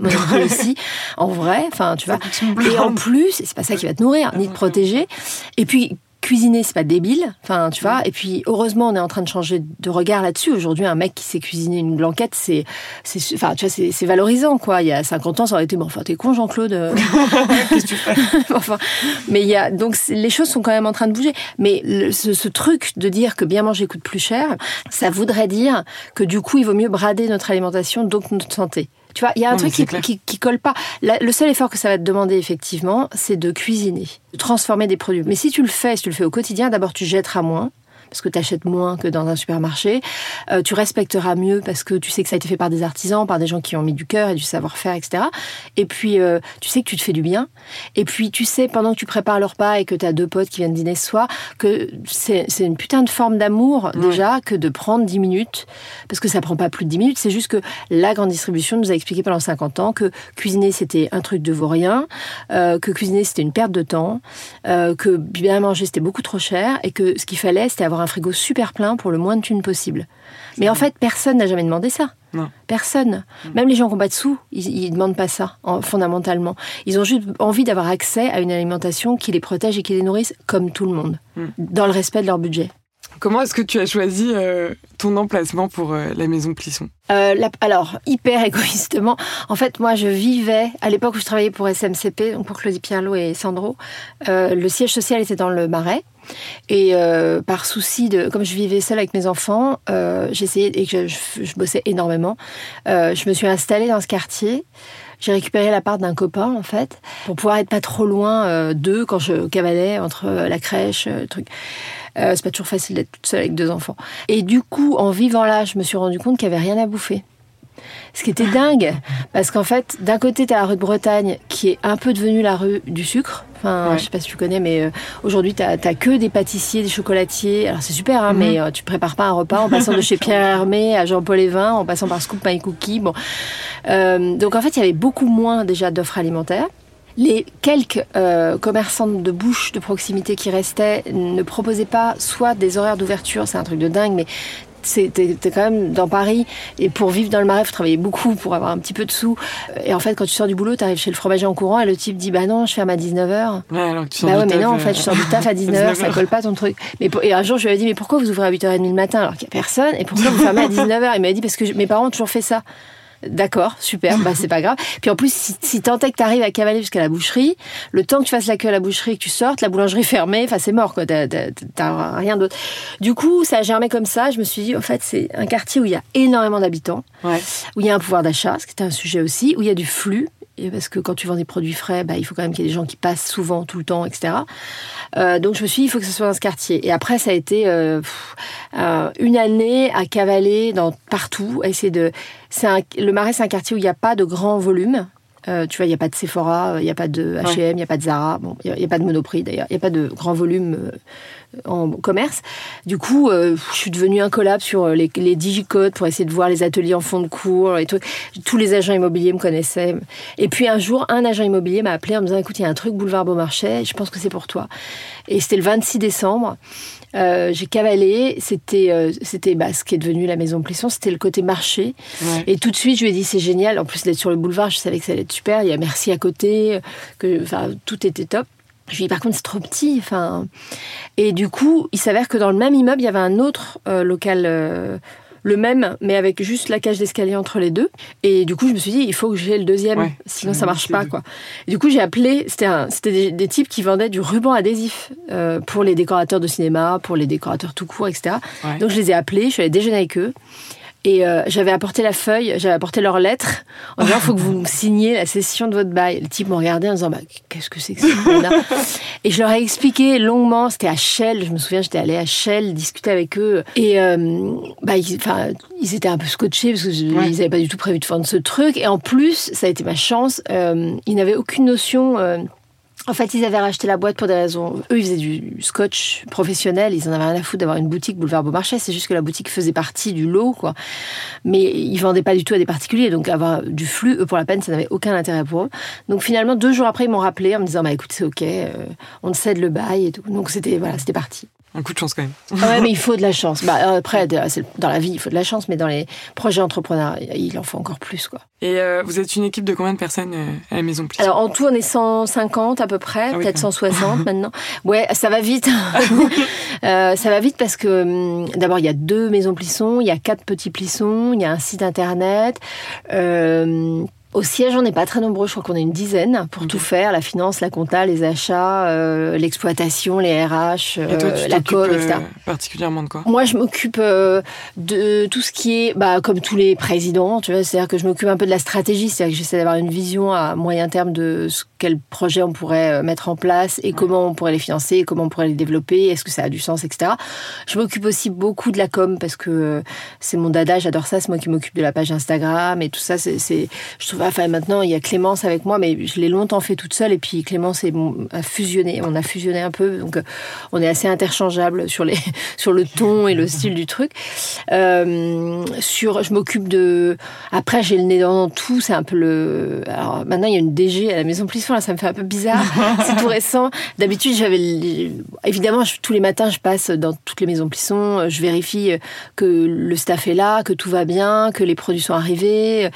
Aussi, en vrai. Enfin, tu vois. Et en plus, c'est pas ça qui va te nourrir, ni te protéger. Et puis, cuisiner, c'est pas débile. Enfin, tu vois. Et puis, heureusement, on est en train de changer de regard là-dessus. Aujourd'hui, un mec qui sait cuisiner une blanquette, c'est, c'est, enfin, tu vois, c'est, valorisant, quoi. Il y a 50 ans, ça aurait été, bon, enfin, t'es con, Jean-Claude. Qu'est-ce que tu fais? Enfin, mais il y a, donc, les choses sont quand même en train de bouger. Mais ce, ce, truc de dire que bien manger coûte plus cher, ça voudrait dire que du coup, il vaut mieux brader notre alimentation, donc notre santé. Tu vois, il y a un truc qui, qui, colle pas. le seul effort que ça va te demander, effectivement, c'est de cuisiner, de transformer des produits. Mais si tu le fais, si tu le fais au quotidien, d'abord tu jetteras moins parce que tu achètes moins que dans un supermarché. Euh, tu respecteras mieux parce que tu sais que ça a été fait par des artisans, par des gens qui ont mis du cœur et du savoir-faire, etc. Et puis, euh, tu sais que tu te fais du bien. Et puis, tu sais, pendant que tu prépares le repas et que tu as deux potes qui viennent dîner ce soir, que c'est une putain de forme d'amour, déjà, que de prendre 10 minutes. Parce que ça prend pas plus de 10 minutes. C'est juste que la grande distribution nous a expliqué pendant 50 ans que cuisiner, c'était un truc de vaurien, euh, que cuisiner, c'était une perte de temps, que bien manger, c'était beaucoup trop cher, et que ce qu'il fallait, c'était avoir un frigo super plein pour le moins de thunes possible. Mais en fait, personne n'a jamais demandé ça. Personne. Mm. Même les gens qui n'ont pas de sous, ils ne demandent pas ça, fondamentalement. Ils ont juste envie d'avoir accès à une alimentation qui les protège et qui les nourrisse comme tout le monde, mm. dans le respect de leur budget. Comment est-ce que tu as choisi euh, ton emplacement pour euh, la maison Plisson? Euh, Alors, hyper égoïstement, en fait, moi, je vivais, à l'époque où je travaillais pour SMCP, donc pour Claudie Pierlot et Sandro, le siège social était dans le Marais. Et par souci de, comme je vivais seule avec mes enfants, j'essayais et je, bossais énormément, je me suis installée dans ce quartier. J'ai récupéré la part d'un copain en fait pour pouvoir être pas trop loin d'eux quand je cavalais entre la crèche, le truc. Euh, c'est pas toujours facile d'être toute seule avec deux enfants. Et du coup, en vivant là, je me suis rendu compte qu'il n'y avait rien à bouffer. Ce qui était dingue, parce qu'en fait, d'un côté, tu as la rue de Bretagne, qui est un peu devenue la rue du sucre. Enfin, je sais pas si tu connais, mais euh, aujourd'hui, tu n'as que des pâtissiers, des chocolatiers. Alors, c'est super, hein, mais euh, tu prépares pas un repas en passant de chez Pierre Hermé à Jean-Paul Evin, en passant par Scoop My Cookie. Bon. donc, en fait, il y avait beaucoup moins déjà d'offres alimentaires. Les quelques euh, commerçants de bouche de proximité qui restaient ne proposaient pas soit des horaires d'ouverture, c'est un truc de dingue, mais t'es quand même dans Paris et pour vivre dans le Marais, faut travailler beaucoup pour avoir un petit peu de sous. Et en fait, quand tu sors du boulot, t'arrives chez le fromager en courant et le type dit bah non, je ferme à 19h. Ouais, alors que tu sors Bah du ouais, mais taf, non, en euh, fait, je sors du taf à 19h, ça 19h. colle pas ton truc. Mais pour- et un jour, je lui ai dit, mais pourquoi vous ouvrez à 8h30 le matin alors qu'il y a personne Et pourquoi vous fermez à 19h Il m'a dit, parce que je- mes parents ont toujours fait ça. D'accord, super, bah c'est pas grave. Puis en plus, si, si tant est que t'arrives à cavaler jusqu'à la boucherie, le temps que tu fasses la queue à la boucherie, que tu sortes, la boulangerie fermée, enfin c'est mort quoi, t'as- rien d'autre. Du coup, ça a germé comme ça, je me suis dit, en fait, c'est un quartier où il y a énormément d'habitants, Ouais. où il y a un pouvoir d'achat, ce qui était un sujet aussi, où il y a du flux, et parce que quand tu vends des produits frais, bah, il faut quand même qu'il y ait des gens qui passent souvent, tout le temps, etc. Euh, donc je me suis dit, il faut que ce soit dans ce quartier. Et après, ça a été euh, pff, euh, une année à cavaler dans, partout, à essayer de... Un, le Marais, c'est un quartier où il n'y a pas de grand volume. Euh, tu vois, il n'y a pas de Sephora, il n'y a pas de H&M, il n'y a pas de Zara, bon, il n'y a, a pas de Monoprix d'ailleurs, il n'y a pas de grand volume en commerce. Du coup, euh, je suis devenue incollable sur les, les digicodes pour essayer de voir les ateliers en fond de cours et tout. Tous les agents immobiliers me connaissaient. Et puis un jour, un agent immobilier m'a appelé en me disant "Écoute, il y a un truc boulevard Beaumarchais, je pense que c'est pour toi." Et c'était le 26 décembre. Euh, j'ai cavalé, c'était euh, c'était bah, ce qui est devenu la maison Plisson, c'était le côté marché. Ouais. Et tout de suite, je lui ai dit c'est génial. En plus d'être sur le boulevard, je savais que ça allait être super. Il y a Merci à côté, que enfin tout était top. Je lui dit par contre c'est trop petit. Enfin et du coup, il s'avère que dans le même immeuble, il y avait un autre euh, local. euh, le même, mais avec juste la cage d'escalier entre les deux. Et du coup, je me suis dit, il faut que j'ai le deuxième, Ouais. sinon ça marche pas, quoi. Et du coup, j'ai appelé, c'était c'était des, des types qui vendaient du ruban adhésif euh, pour les décorateurs de cinéma, pour les décorateurs tout court, etc. Ouais. Donc je les ai appelés, je suis allée déjeuner avec eux. Et euh, j'avais apporté la feuille, j'avais apporté leur lettre en disant faut que vous me signiez la session de votre bail. Le type m'ont regardé en disant bah, qu'est-ce que c'est que ça Et je leur ai expliqué longuement, c'était à Shell, je me souviens j'étais allée à Shell discuter avec eux et euh, bah, ils, ils étaient un peu scotchés parce que je- Ouais. ils n'avaient pas du tout prévu de vendre ce truc et en plus ça a été ma chance, euh, ils n'avaient aucune notion en fait, ils avaient racheté la boîte pour des raisons. Eux, ils faisaient du scotch professionnel. Ils en avaient rien à foutre d'avoir une boutique boulevard Beaumarchais. C'est juste que la boutique faisait partie du lot, quoi. Mais ils vendaient pas du tout à des particuliers. Donc, avoir du flux, eux, pour la peine, ça n'avait aucun intérêt pour eux. Donc, finalement, deux jours après, ils m'ont rappelé en me disant, bah, écoute, c'est OK, euh, on cède le bail et tout. Donc, c'était, voilà, c'était parti. Un coup de chance quand même. Ah ouais, mais il faut de la chance. Bah, après, dans la vie, il faut de la chance, mais dans les projets entrepreneurs, il en faut encore plus, quoi. Et euh, vous êtes une équipe de combien de personnes euh, à la maison Plisson Alors en tout, on est 150 à peu près, Ah peut-être quand même. 160 maintenant. Ouais, ça va vite. Euh, ça va vite parce que hum, d'abord il y a deux maisons plissons, il y a quatre petits plissons, il y a un site internet. Euh, au siège, on n'est pas très nombreux, je crois qu'on est une dizaine pour tout faire, la finance, la compta, les achats, euh, l'exploitation, les RH, Et toi, euh, tu la com, euh, etc. particulièrement de quoi? Moi, je m'occupe euh, de tout ce qui est, bah, comme tous les présidents, tu vois, c'est-à-dire que je m'occupe un peu de la stratégie, c'est-à-dire que j'essaie d'avoir une vision à moyen terme de ce, quel projet on pourrait euh, mettre en place et comment on pourrait les financer, comment on pourrait les développer, est-ce que ça a du sens, etc. Je m'occupe aussi beaucoup de la com parce que euh, c'est mon dada, j'adore ça, c'est moi qui m'occupe de la page Instagram et tout ça, c'est- je trouve, enfin maintenant il y a Clémence avec moi, mais je l'ai longtemps fait toute seule et puis Clémence est a fusionné, on a fusionné un peu, donc euh, on est assez interchangeable sur les sur le ton et le style du truc. Euh, sur, je m'occupe de. Après, j'ai le nez dans tout. C'est un peu le. Alors maintenant, il y a une DG à la Maison Plisson. Là, ça me fait un peu bizarre. c'est tout récent. D'habitude, j'avais évidemment je- tous les matins, je passe dans toutes les Maisons Plisson. Je vérifie que le staff est là, que tout va bien, que les produits sont arrivés.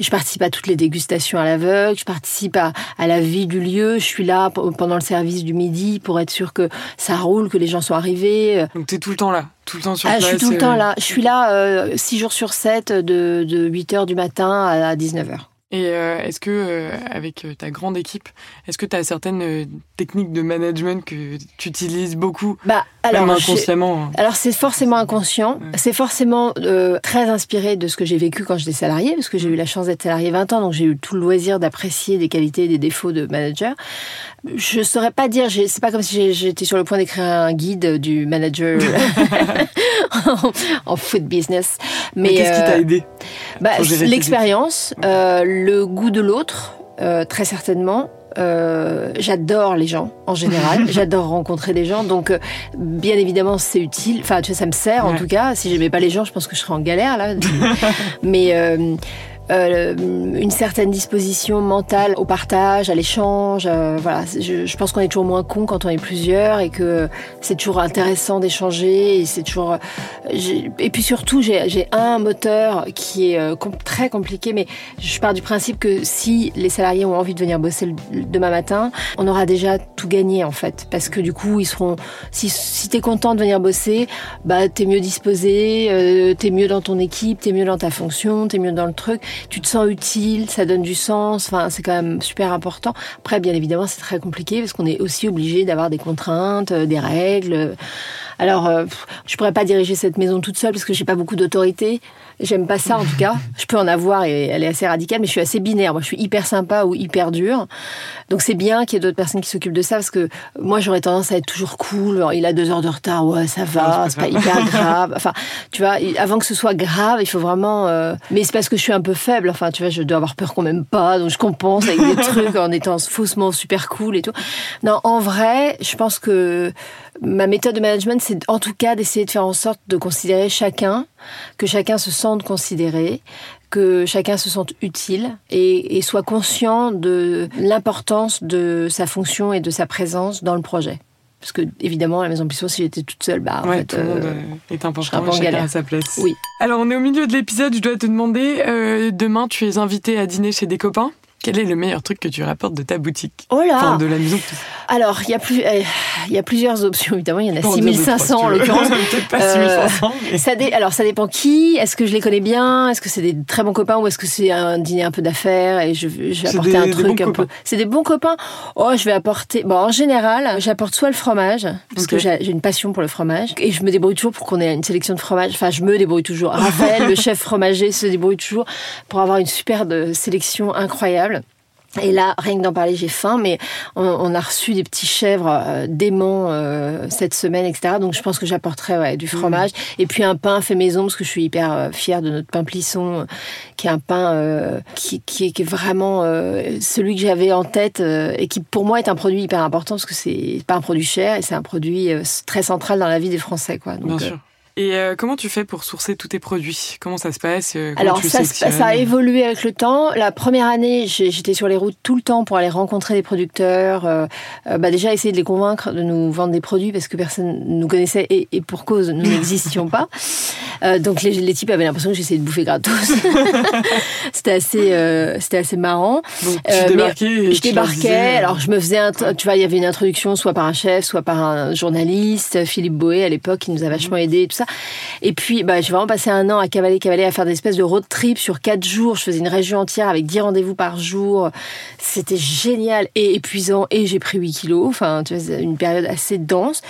Je participe à toutes les dégustations à l'aveugle. Je participe à, à la vie du lieu. Je suis là pendant le service du midi pour être sûr que ça roule, que les gens sont arrivés. Donc t'es tout le temps là, tout le temps sur Ah, place. je suis tout le euh, temps là. Je suis là 6 jours sur 7 de, de 8h du matin à 19h. Et euh, est-ce que, euh, avec euh, ta grande équipe, est-ce que tu as certaines techniques de management que tu utilises beaucoup, Bah, alors, même inconsciemment hein. alors c'est forcément inconscient, Ouais. c'est forcément euh, très inspiré de ce que j'ai vécu quand j'étais salarié, parce que j'ai eu la chance d'être salarié 20 ans, donc j'ai eu tout le loisir d'apprécier des qualités et des défauts de manager. Je saurais pas dire, c'est pas comme si j'étais sur le point d'écrire un guide du manager en, food business. Mais, Mais qu'est-ce qui t'a euh, aidé Bah, L'expérience, euh, le goût de l'autre, euh, très certainement. Euh, j'adore les gens en général, j'adore rencontrer des gens, donc euh, bien évidemment c'est utile. Enfin, tu vois, ça me sert en tout cas. Si j'aimais pas les gens, je pense que je serais en galère là. Mais euh, euh, une certaine disposition mentale au partage, à l'échange. euh, voilà, je, je pense qu'on est toujours moins con quand on est plusieurs et que c'est toujours intéressant d'échanger et c'est toujours. j'ai- Et puis surtout, j'ai un moteur qui est euh, très compliqué, mais je pars du principe que si les salariés ont envie de venir bosser demain matin, on aura déjà tout gagné en fait, parce que du coup, ils seront. Si, si t'es content de venir bosser, bah t'es mieux disposé, euh, t'es mieux dans ton équipe, t'es mieux dans ta fonction, t'es mieux dans le truc, tu te sens utile, ça donne du sens. Enfin, c'est quand même super important. Après, bien évidemment, c'est très compliqué parce qu'on est aussi obligé d'avoir des contraintes, euh, des règles. Alors, euh, je pourrais pas diriger cette maison toute seule parce que j'ai pas beaucoup d'autorité. J'aime pas ça en tout cas. Je peux en avoir et elle est assez radicale, mais je suis assez binaire. Moi, je suis hyper sympa ou hyper dure. Donc c'est bien qu'il y ait d'autres personnes qui s'occupent de ça parce que moi j'aurais tendance à être toujours cool. Alors, il a deux heures de retard, ouais ça va, c'est pas hyper grave. Enfin, tu vois, avant que ce soit grave, il faut vraiment. euh, Mais c'est parce que je suis un peu faible. Enfin, tu vois, je dois avoir peur qu'on m'aime pas, donc je compense avec des trucs en étant faussement super cool et tout. Non, en vrai, je pense que ma méthode de management, c'est en tout cas d'essayer de faire en sorte de considérer chacun, que chacun se sente considéré, que chacun se sente utile et, et soit conscient de l'importance de sa fonction et de sa présence dans le projet. Parce que évidemment, à la maison Plisson, si j'étais toute seule, bah en ouais, fait, tout le monde euh, est important, serais un peu en chacun galère. à sa place. Oui. Alors, on est au milieu de l'épisode, je dois te demander, euh, demain, tu es invité à dîner chez des copains. Quel est le meilleur truc que tu rapportes de ta boutique? Oh là Enfin, de la maison. Alors, il y, a plus, euh, il y a plusieurs options, évidemment. Il y en a Bon, on en a deux, 6500 en l'occurrence. Peut-être pas Euh, 6500, mais... Ça dé- Alors, ça dépend qui. Est-ce que je les connais bien? Est-ce que c'est des très bons copains ou est-ce que c'est un dîner un peu d'affaires et je, je vais apporter des- un truc un peu. C'est des bons copains. Oh, je vais apporter. Bon, en général, j'apporte soit le fromage parce que j'ai une passion pour le fromage et je me débrouille toujours pour qu'on ait une sélection de fromage. Enfin, je me débrouille toujours. Raphaël, le chef fromager, se débrouille toujours pour avoir une super de sélection incroyable. Et là, rien que d'en parler, j'ai faim, mais on, on a reçu des petits chèvres euh, d'aimants euh, cette semaine, etc. Donc je pense que j'apporterai ouais, du fromage. Et puis un pain fait maison, parce que je suis hyper euh, fière de notre pain plisson, euh, qui est un pain euh, qui, qui, est, qui est vraiment euh, celui que j'avais en tête, euh, et qui pour moi est un produit hyper important, parce que c'est pas un produit cher, et c'est un produit euh, très central dans la vie des Français. Quoi. Donc, Bien sûr. Et euh, comment tu fais pour sourcer tous tes produits? Comment ça se passe? Euh, comment Alors tu ça, ça a évolué avec le temps. La première année, j'étais sur les routes tout le temps pour aller rencontrer des producteurs. euh, euh, bah déjà essayer de les convaincre de nous vendre des produits parce que personne ne nous connaissait et, et pour cause nous n'existions pas. Euh, donc les, les types avaient l'impression que j'essayais de bouffer gratos. c'était assez, euh, c'était assez marrant. Donc, tu Euh, mais débarquais et je tu débarquais, alors je me faisais, un, tu vois, il y avait une introduction soit par un chef, soit par un journaliste, Philippe Boé à l'époque, qui nous a vachement Mhm. aidé et tout ça. Et puis, bah, j'ai vraiment passé un an à cavaler, cavaler, à faire des espèces de road trip sur quatre jours. Je faisais une région entière avec 10 rendez-vous par jour. C'était génial et épuisant. Et j'ai pris 8 kilos. Enfin, tu vois, une période assez dense.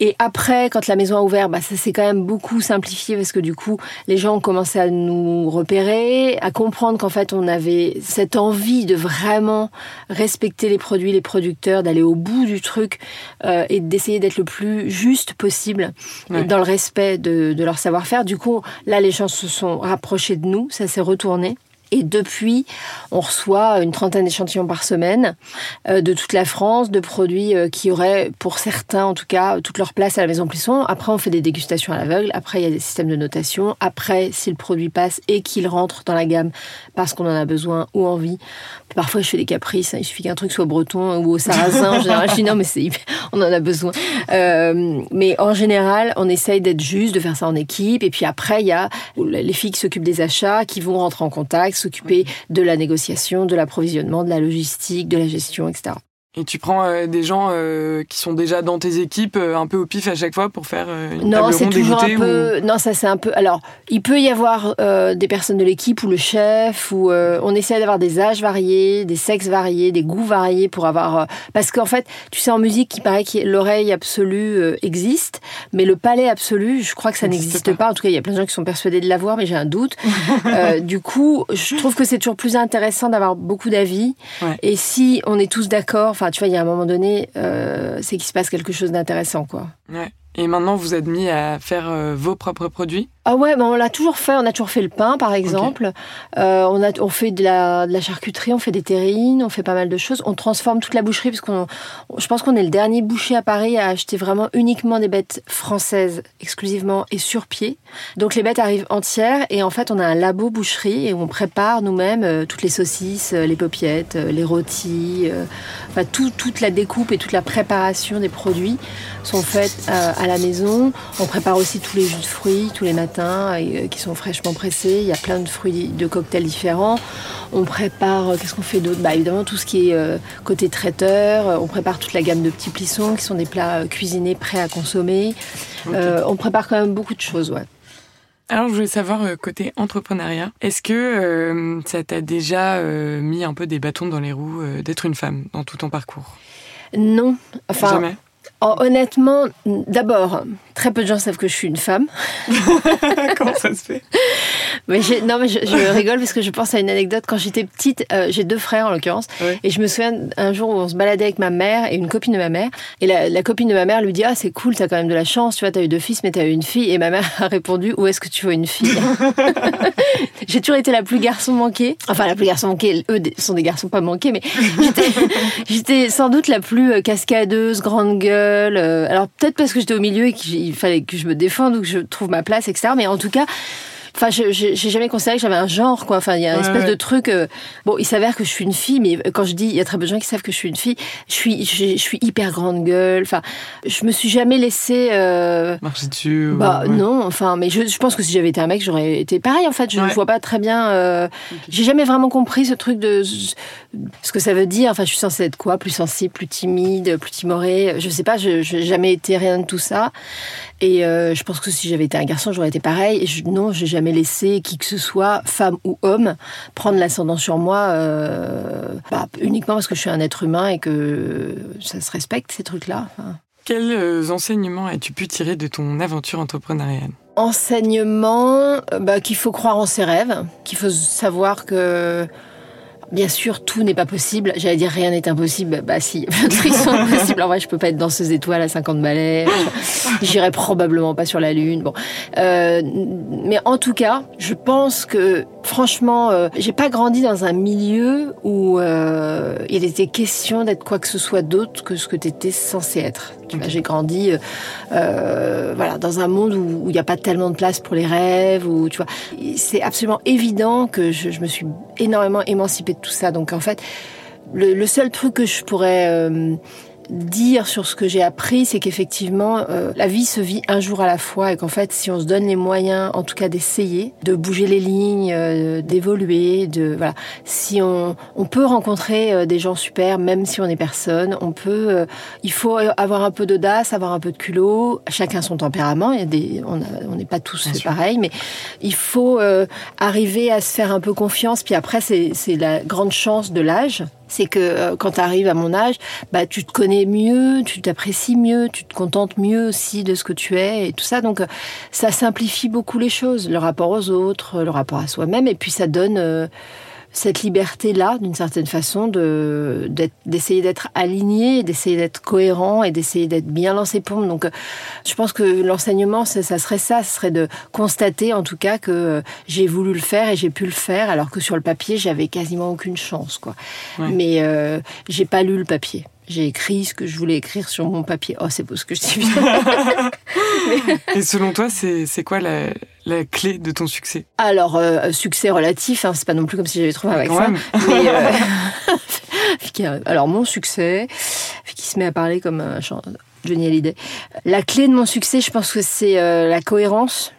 Et après, quand la maison a ouvert, bah, ça s'est quand même beaucoup simplifié parce que du coup, les gens ont commencé à nous repérer, à comprendre qu'en fait, on avait cette envie de vraiment respecter les produits, les producteurs, d'aller au bout du truc euh, et d'essayer d'être le plus juste possible Ouais. dans le respect de, de leur savoir-faire. Du coup, là, les gens se sont rapprochés de nous, ça s'est retourné. Et depuis, on reçoit une trentaine d'échantillons par semaine euh, de toute la France, de produits euh, qui auraient, pour certains en tout cas, toute leur place à la Maison Plisson. Après, on fait des dégustations à l'aveugle. Après, il y a des systèmes de notation. Après, si le produit passe et qu'il rentre dans la gamme parce qu'on en a besoin ou envie. Parfois, je fais des caprices. hein. Il suffit qu'un truc soit breton ou au sarrasin. En général, je dis non, mais c'est on en a besoin. Euh, mais en général, on essaye d'être juste, de faire ça en équipe. Et puis après, il y a les filles qui s'occupent des achats, qui vont rentrer en contact, s'occuper de la négociation, de l'approvisionnement, de la logistique, de la gestion, etc. Et tu prends euh, des gens euh, qui sont déjà dans tes équipes euh, un peu au pif à chaque fois pour faire une Non, c'est toujours un peu. Non, ça c'est un peu. Alors, il peut y avoir des personnes de l'équipe ou le chef, ou on essaie d'avoir des âges variés, des sexes variés, des goûts variés pour avoir. Parce qu'en fait, tu sais, en musique, il paraît que l'oreille absolue existe, mais le palais absolu, je crois que ça N'existe pas. En tout cas, il y a plein de gens qui sont persuadés de l'avoir, mais j'ai un doute. Du coup, je trouve que c'est toujours plus intéressant d'avoir beaucoup d'avis. Ouais. Et si on est tous d'accord, enfin, tu vois, il y a un moment donné, euh, c'est qu'il se passe quelque chose d'intéressant, quoi. Et maintenant, vous êtes mis à faire euh, vos propres produits? Ah ouais, ben on l'a toujours fait. On a toujours fait le pain, par exemple. Euh, on a, on fait de la, de la charcuterie, on fait des terrines, on fait pas mal de choses. On transforme toute la boucherie parce qu'on, je pense qu'on est le dernier boucher à Paris à acheter vraiment uniquement des bêtes françaises, exclusivement et sur pied. Donc les bêtes arrivent entières et en fait on a un labo boucherie et on prépare nous-mêmes euh, toutes les saucisses, les popiettes, les rôtis, enfin tout, toute la découpe et toute la préparation des produits sont faites à la maison. On prépare aussi tous les jus de fruits tous les matins euh, qui sont fraîchement pressés. Il y a plein de fruits de cocktails différents. On prépare, euh, qu'est-ce qu'on fait d'autre? Bah, Évidemment, tout ce qui est euh, côté traiteur. On prépare toute la gamme de petits plissons qui sont des plats cuisinés prêts à consommer. on prépare quand même beaucoup de choses, ouais. Alors, je voulais savoir, côté entrepreneuriat, est-ce que ça t'a déjà mis un peu des bâtons dans les roues d'être une femme dans tout ton parcours? Non. Enfin, Jamais? Oh, honnêtement, d'abord, très peu de gens savent que je suis une femme. Comment ça se fait? Mais Non, mais je, rigole parce que je pense à une anecdote. Quand j'étais petite, euh, j'ai deux frères en l'occurrence, et je me souviens un jour où on se baladait avec ma mère et une copine de ma mère, et la, copine de ma mère lui dit ah c'est cool, t'as quand même de la chance, tu vois, t'as eu deux fils, mais t'as eu une fille. Et ma mère a répondu où est-ce que tu vois une fille? J'ai toujours été la plus garçon manquée. Enfin, la plus garçon manquée. Eux sont des garçons pas manqués, mais j'étais sans doute la plus euh, cascadeuse, grande gueule euh, alors peut-être parce que j'étais au milieu et qu'il fallait que je me défende ou que je trouve ma place, etc. Mais en tout cas, Enfin, j'ai jamais considéré que j'avais un genre, quoi. Enfin, il y a une espèce de truc. Euh, bon, il s'avère que je suis une fille, mais quand je dis, il y a très peu de gens qui savent que je suis une fille. Je suis, je, suis hyper grande gueule. Enfin, je me suis jamais laissée. Euh... Marcher dessus. Bah non. Enfin, mais je, je pense que si j'avais été un mec, j'aurais été pareil. En fait, je ne vois pas très bien. Euh... J'ai jamais vraiment compris ce truc de ce que ça veut dire. Enfin, je suis censée être quoi? Plus sensible, plus timide, plus timorée. Je sais pas. Je, n'ai jamais été rien de tout ça. Et euh, je pense que si j'avais été un garçon, j'aurais été pareil. Et je, non, j'ai jamais laissé qui que ce soit, femme ou homme, prendre l'ascendant sur moi euh, bah, uniquement parce que je suis un être humain et que ça se respecte ces trucs-là. Quels euh, enseignements as-tu pu tirer de ton aventure entrepreneuriale? Enseignement, bah, qu'il faut croire en ses rêves, qu'il faut savoir que Bien sûr, tout n'est pas possible. J'allais dire rien n'est impossible. Bah si, plein de trucs sont impossibles. En vrai, je peux pas être danseuse étoile à 50 balais. J'irai probablement pas sur la lune. Bon, euh, mais en tout cas, je pense que franchement, euh, j'ai pas grandi dans un milieu où euh, il était question d'être quoi que ce soit d'autre que ce que tu étais censé être. J'ai grandi, euh, voilà, dans un monde où il n'y a pas tellement de place pour les rêves. Ou tu vois, c'est absolument évident que je, je me suis énormément émancipée tout ça. Donc en fait, le, seul truc que je pourrais euh, dire sur ce que j'ai appris, c'est qu'effectivement, euh, la vie se vit un jour à la fois et qu'en fait, si on se donne les moyens, en tout cas d'essayer, de bouger les lignes, euh, d'évoluer, de voilà, si on, on peut rencontrer des gens super, même si on est personne, on peut, il faut avoir un peu d'audace, avoir un peu de culot, chacun son tempérament. Il y a des, on n'est pas tous pareils, mais il faut arriver à se faire un peu confiance. Puis après, c'est la grande chance de l'âge c'est que euh, quand tu arrives à mon âge, bah tu te connais mieux, tu t'apprécies mieux, tu te contentes mieux aussi de ce que tu es et tout ça. Donc euh, ça simplifie beaucoup les choses, le rapport aux autres, le rapport à soi-même, et puis ça donne euh, cette liberté-là, d'une certaine façon, de d'essayer d'être aligné, d'essayer d'être cohérent et d'essayer d'être bien lancé pour Donc, euh, je pense que l'enseignement, ça, serait ça, ce serait de constater, en tout cas, que euh, j'ai voulu le faire et j'ai pu le faire, alors que sur le papier, j'avais quasiment aucune chance, quoi. Mais euh, j'ai pas lu le papier. J'ai écrit ce que je voulais écrire sur mon papier. Oh, c'est beau ce que je dis bien. Et selon toi, c'est quoi la, la, clé de ton succès Alors, euh, succès relatif, hein, c'est pas non plus comme si j'avais trouvé un vaccin. Mais, euh, alors, mon succès, qui se met à parler comme un Johnny Hallyday. La clé de mon succès, je pense que c'est euh, la cohérence.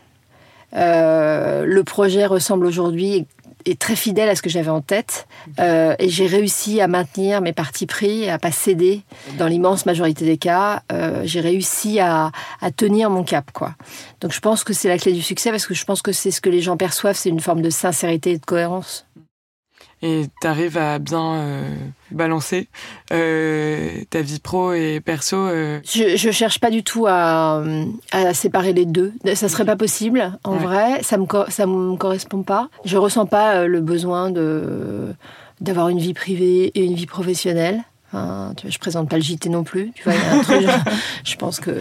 le projet ressemble aujourd'hui est très fidèle à ce que j'avais en tête. Euh, et j'ai réussi à maintenir mes partis pris, à pas céder. Dans l'immense majorité des cas, euh, j'ai réussi à, à, tenir mon cap, quoi. Donc je pense que c'est la clé du succès parce que je pense que c'est ce que les gens perçoivent, c'est une forme de sincérité et de cohérence et tu arrives à bien euh, balancer euh, ta vie pro et perso. Euh. Je, je cherche pas du tout à, à séparer les deux. Ça serait pas possible en vrai. Ça me ça me correspond pas. Je ressens pas le besoin de d'avoir une vie privée et une vie professionnelle. Enfin, tu vois, je présente pas le JT non plus. Tu vois, il y a un truc, je pense que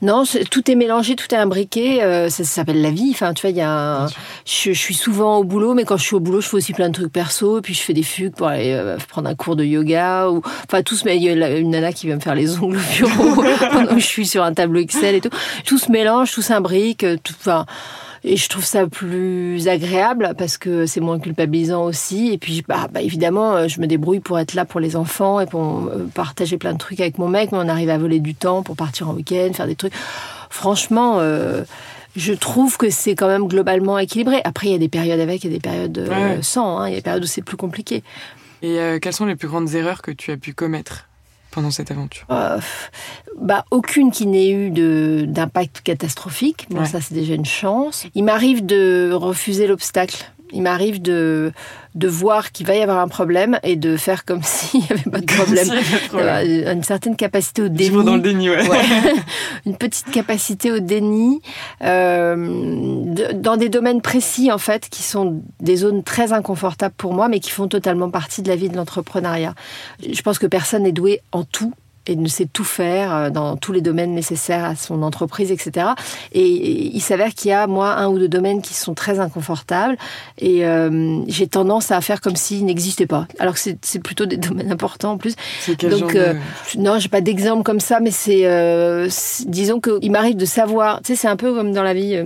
non, tout est mélangé, tout est imbriqué. euh, ça, ça s'appelle la vie. Enfin, tu vois, il y a. un- Je, je suis souvent au boulot, mais quand je suis au boulot, je fais aussi plein de trucs perso. Et puis je fais des fugues pour aller euh, prendre un cours de yoga ou enfin tout se met. Il y a une nana qui vient me faire les ongles au bureau pendant que je suis sur un tableau Excel et tout. Tout se mélange, tout s'imbrique. euh, Tout, enfin. Et je trouve ça plus agréable parce que c'est moins culpabilisant aussi. Et puis, bah, bah, évidemment, euh, je me débrouille pour être là pour les enfants et pour euh, partager plein de trucs avec mon mec. Mais on arrive à voler du temps pour partir en week-end, faire des trucs. Franchement, euh, je trouve que c'est quand même globalement équilibré. Après, il y a des périodes avec et des périodes Ouais. sans. hein. Il y a des périodes où c'est plus compliqué. Et euh, quelles sont les plus grandes erreurs que tu as pu commettre? Pendant cette aventure? Euh, bah, aucune qui n'ait eu d'impact catastrophique. Bon, Ouais. ça, c'est déjà une chance. Il m'arrive de refuser l'obstacle. Il m'arrive de, de voir qu'il va y avoir un problème et de faire comme s'il n'y avait pas de problème. Problème. Euh, Une certaine capacité au déni. Dans le déni, ouais. Ouais. une petite capacité au déni euh, de- dans des domaines précis en fait qui sont des zones très inconfortables pour moi mais qui font totalement partie de la vie de l'entrepreneuriat. Je pense que personne n'est doué en tout et ne sait tout faire euh, dans tous les domaines nécessaires à son entreprise, etc. Et il s'avère qu'il y a, moi, un ou deux domaines qui sont très inconfortables et euh, j'ai tendance à faire comme s'ils n'existaient pas. Alors que c'est plutôt des domaines importants en plus. Donc, genre de- euh, non, j'ai pas d'exemple comme ça, mais c'est, euh, c'est- disons qu'il m'arrive de savoir, tu sais, c'est un peu comme dans la vie.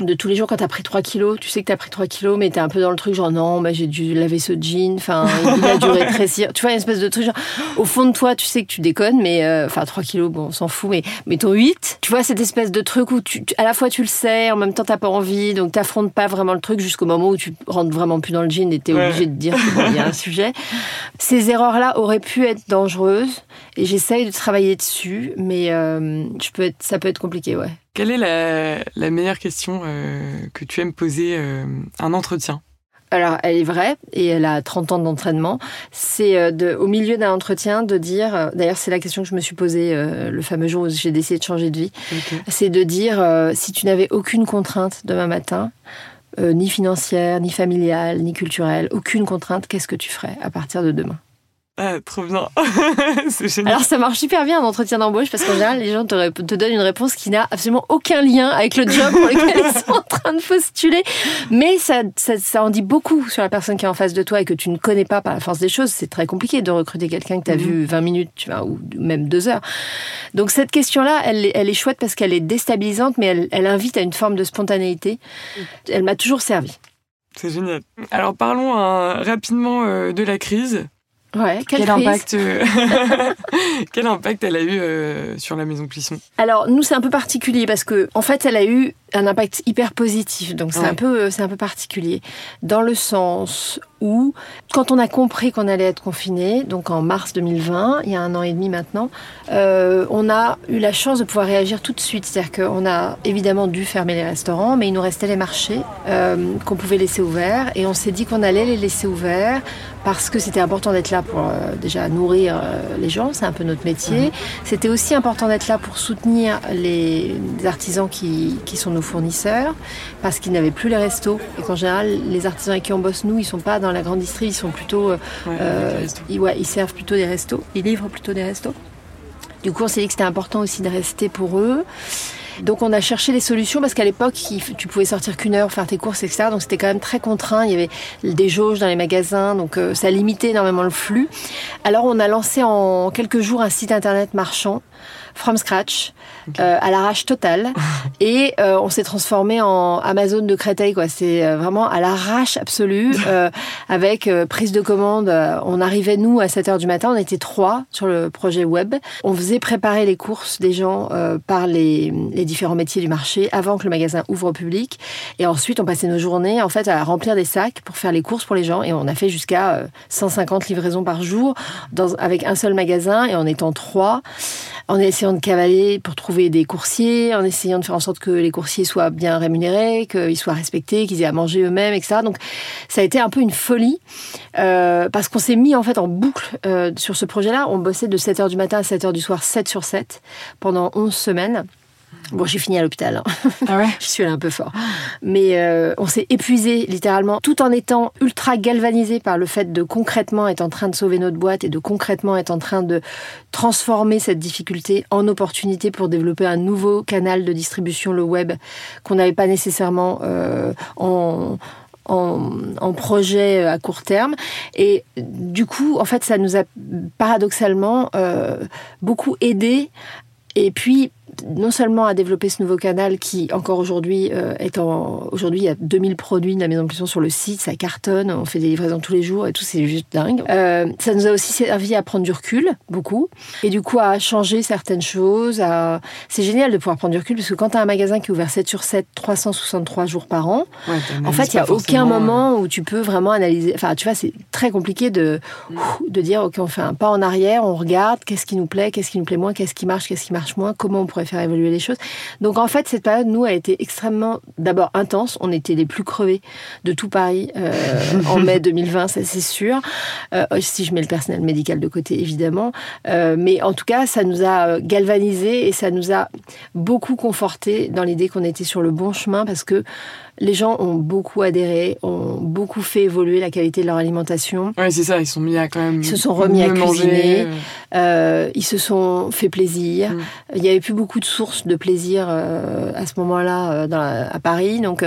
Euh, de tous les jours quand t'as pris 3 kilos, tu sais que t'as pris 3 kilos, mais t'es un peu dans le truc genre non, bah, j'ai dû laver ce jean, enfin il a dû rétrécir. Tu vois, une espèce de truc genre au fond de toi, tu sais que tu déconnes, mais euh, enfin 3 kilos, bon, on s'en fout, mais mais ton 8, tu vois cette espèce de truc où tu, tu- à la fois tu le sais, en même temps t'as pas envie, donc t'affrontes pas vraiment le truc jusqu'au moment où tu rentres vraiment plus dans le jean et t'es Ouais. obligé de dire qu'il y a un sujet. Ces erreurs-là auraient pu être dangereuses et j'essaye de travailler dessus, mais euh, je peux être, ça peut être compliqué, ouais. Quelle est la, la meilleure question euh, que tu aimes poser euh, à un entretien? Alors, elle est vraie et elle a 30 ans d'entraînement. C'est euh, de, au milieu d'un entretien de dire, euh, d'ailleurs c'est la question que je me suis posée euh, le fameux jour où j'ai décidé de changer de vie, c'est de dire euh, si tu n'avais aucune contrainte demain matin, euh, ni financière, ni familiale, ni culturelle, aucune contrainte, qu'est-ce que tu ferais à partir de demain? Ah, trop bien. c'est génial. Alors ça marche super bien en entretien d'embauche parce qu'en général les gens te, donnent une réponse qui n'a absolument aucun lien avec le job pour lequel ils sont en train de postuler. Mais ça, ça, ça en dit beaucoup sur la personne qui est en face de toi et que tu ne connais pas par la force des choses. C'est très compliqué de recruter quelqu'un que tu as Mhm. vu 20 minutes tu vois, ou même deux heures. Donc cette question-là, elle, est- elle est chouette parce qu'elle est déstabilisante mais elle, elle invite à une forme de spontanéité. Elle m'a toujours servi. C'est génial. Alors parlons euh, rapidement euh, de la crise. Ouais, Quel crise. impact, euh, quel impact elle a eu euh, sur la maison Plisson Alors nous c'est un peu particulier parce que en fait elle a eu un impact hyper positif donc c'est Ouais. un peu euh, c'est un peu particulier dans le sens où quand on a compris qu'on allait être confiné donc en mars 2020 il y a un an et demi maintenant euh, on a eu la chance de pouvoir réagir tout de suite c'est-à-dire qu'on a évidemment dû fermer les restaurants mais il nous restait les marchés euh, qu'on pouvait laisser ouverts et on s'est dit qu'on allait les laisser ouverts parce que c'était important d'être là pour euh, déjà nourrir les gens, c'est un peu notre métier. C'était aussi important d'être là pour soutenir les artisans qui, qui sont nos fournisseurs, parce qu'ils n'avaient plus les restos. Et qu'en général, les artisans avec qui on bosse, nous, ils sont pas dans la grande distrie, ils sont plutôt... euh, euh, ils, ouais, ils servent plutôt des restos, ils livrent plutôt des restos. Du coup, on s'est dit que c'était important aussi de rester pour eux. Donc on a cherché des solutions parce qu'à l'époque, tu pouvais sortir qu'une heure, faire tes courses, etc. Donc c'était quand même très contraint. Il y avait des jauges dans les magasins, donc euh, ça limitait énormément le flux. Alors on a lancé en quelques jours un site internet marchand from scratch, euh, à l'arrache totale, et euh, on s'est transformé en Amazon de Créteil. quoi. C'est euh, vraiment à l'arrache absolue, avec prise de commande. on arrivait nous à 7 heures du matin, on était trois sur le projet web. On faisait préparer les courses des gens par les, les différents métiers du marché avant que le magasin ouvre au public, et ensuite on passait nos journées en fait à remplir des sacs pour faire les courses pour les gens, et on a fait jusqu'à euh, 150 livraisons par jour dans, avec un seul magasin et en étant trois en essayant de cavaler pour trouver des coursiers, en essayant de faire en sorte que les coursiers soient bien rémunérés, qu'ils soient respectés, qu'ils aient à manger eux-mêmes, etc. Donc ça a été un peu une folie euh, parce qu'on s'est mis en fait en boucle euh, sur ce projet-là. On bossait de 7h du matin à 7h du soir, 7 sur 7, pendant 11 semaines. Bon, j'ai fini à l'hôpital. hein. Ah ouais Je suis allée un peu fort. Mais euh, on s'est épuisé littéralement, tout en étant ultra galvanisé par le fait de concrètement être en train de sauver notre boîte et de concrètement être en train de transformer cette difficulté en opportunité pour développer un nouveau canal de distribution, le web, qu'on n'avait pas nécessairement euh, en, en, en projet à court terme. Et du coup, en fait, ça nous a paradoxalement euh, beaucoup aidé. Et puis, non seulement à développer ce nouveau canal qui, encore aujourd'hui, euh, est en. Aujourd'hui, il y a 2000 produits de la maison de production sur le site, ça cartonne, on fait des livraisons tous les jours et tout, c'est juste dingue. Euh, ça nous a aussi servi à prendre du recul, beaucoup, et du coup à changer certaines choses. À... C'est génial de pouvoir prendre du recul parce que quand tu as un magasin qui est ouvert 7 sur 7, 363 jours par an, Ouais, en fait, il n'y a aucun moment où tu peux vraiment analyser. Enfin, tu vois, c'est très compliqué de, de dire, OK, on fait un pas en arrière, on regarde, qu'est-ce qui nous plaît, qu'est-ce qui nous plaît moins, qu'est-ce qui marche, qu'est-ce qui marche moins, comment on pourrait faire évoluer les choses. Donc, en fait, cette période, nous, a été extrêmement, d'abord, intense. On était les plus crevés de tout Paris euh, en mai 2020, ça c'est sûr. Euh, si je mets le personnel médical de côté, évidemment. Euh, mais en tout cas, ça nous a galvanisés et ça nous a beaucoup conforté dans l'idée qu'on était sur le bon chemin parce que les gens ont beaucoup adhéré, ont beaucoup fait évoluer la qualité de leur alimentation. Ouais, c'est ça, ils sont mis à quand même. Ils se sont remis à manger, cuisiner. euh, Euh, ils se sont fait plaisir. Mm. Il n'y avait plus beaucoup de sources de plaisir euh, à ce moment-là euh, à Paris. Donc,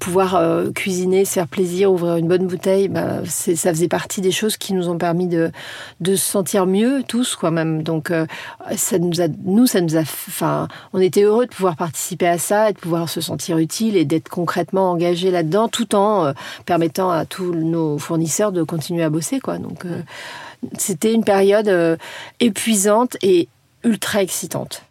pouvoir cuisiner, se faire plaisir, ouvrir une bonne bouteille, bah, ça faisait partie des choses qui nous ont permis de, de se sentir mieux tous, quoi même. Donc, ça nous a, nous, ça nous a, enfin, on était heureux de pouvoir participer à ça et de pouvoir se sentir utile et d'être concrètement engagé là-dedans, tout en euh, permettant à tous nos fournisseurs de continuer à bosser, quoi. Donc, euh, c'était une période euh, épuisante et ultra excitante.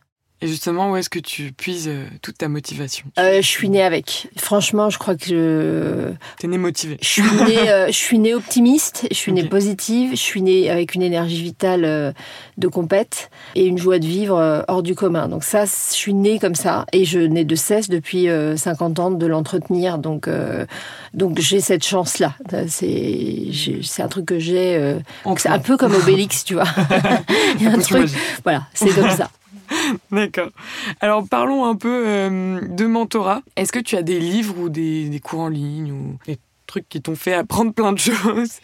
Et justement, où est-ce que tu puises euh, toute ta motivation? Euh, je suis née avec. Franchement, je crois que je, T'es né motivé. je suis née, euh, je suis née optimiste, je suis née Ok. positive, je suis née avec une énergie vitale euh, de compète et une joie de vivre hors du commun. Donc ça, je suis née comme ça et je n'ai de cesse depuis euh, 50 ans de l'entretenir. Donc, donc j'ai cette chance-là. C'est, c'est un truc que j'ai. c'est un peu comme Obélix, tu vois. Il y a un truc. Voilà, c'est comme ça. D'accord. Alors parlons un peu euh, de mentorat. Est-ce que tu as des livres ou des, des cours en ligne ou des trucs qui t'ont fait apprendre plein de choses?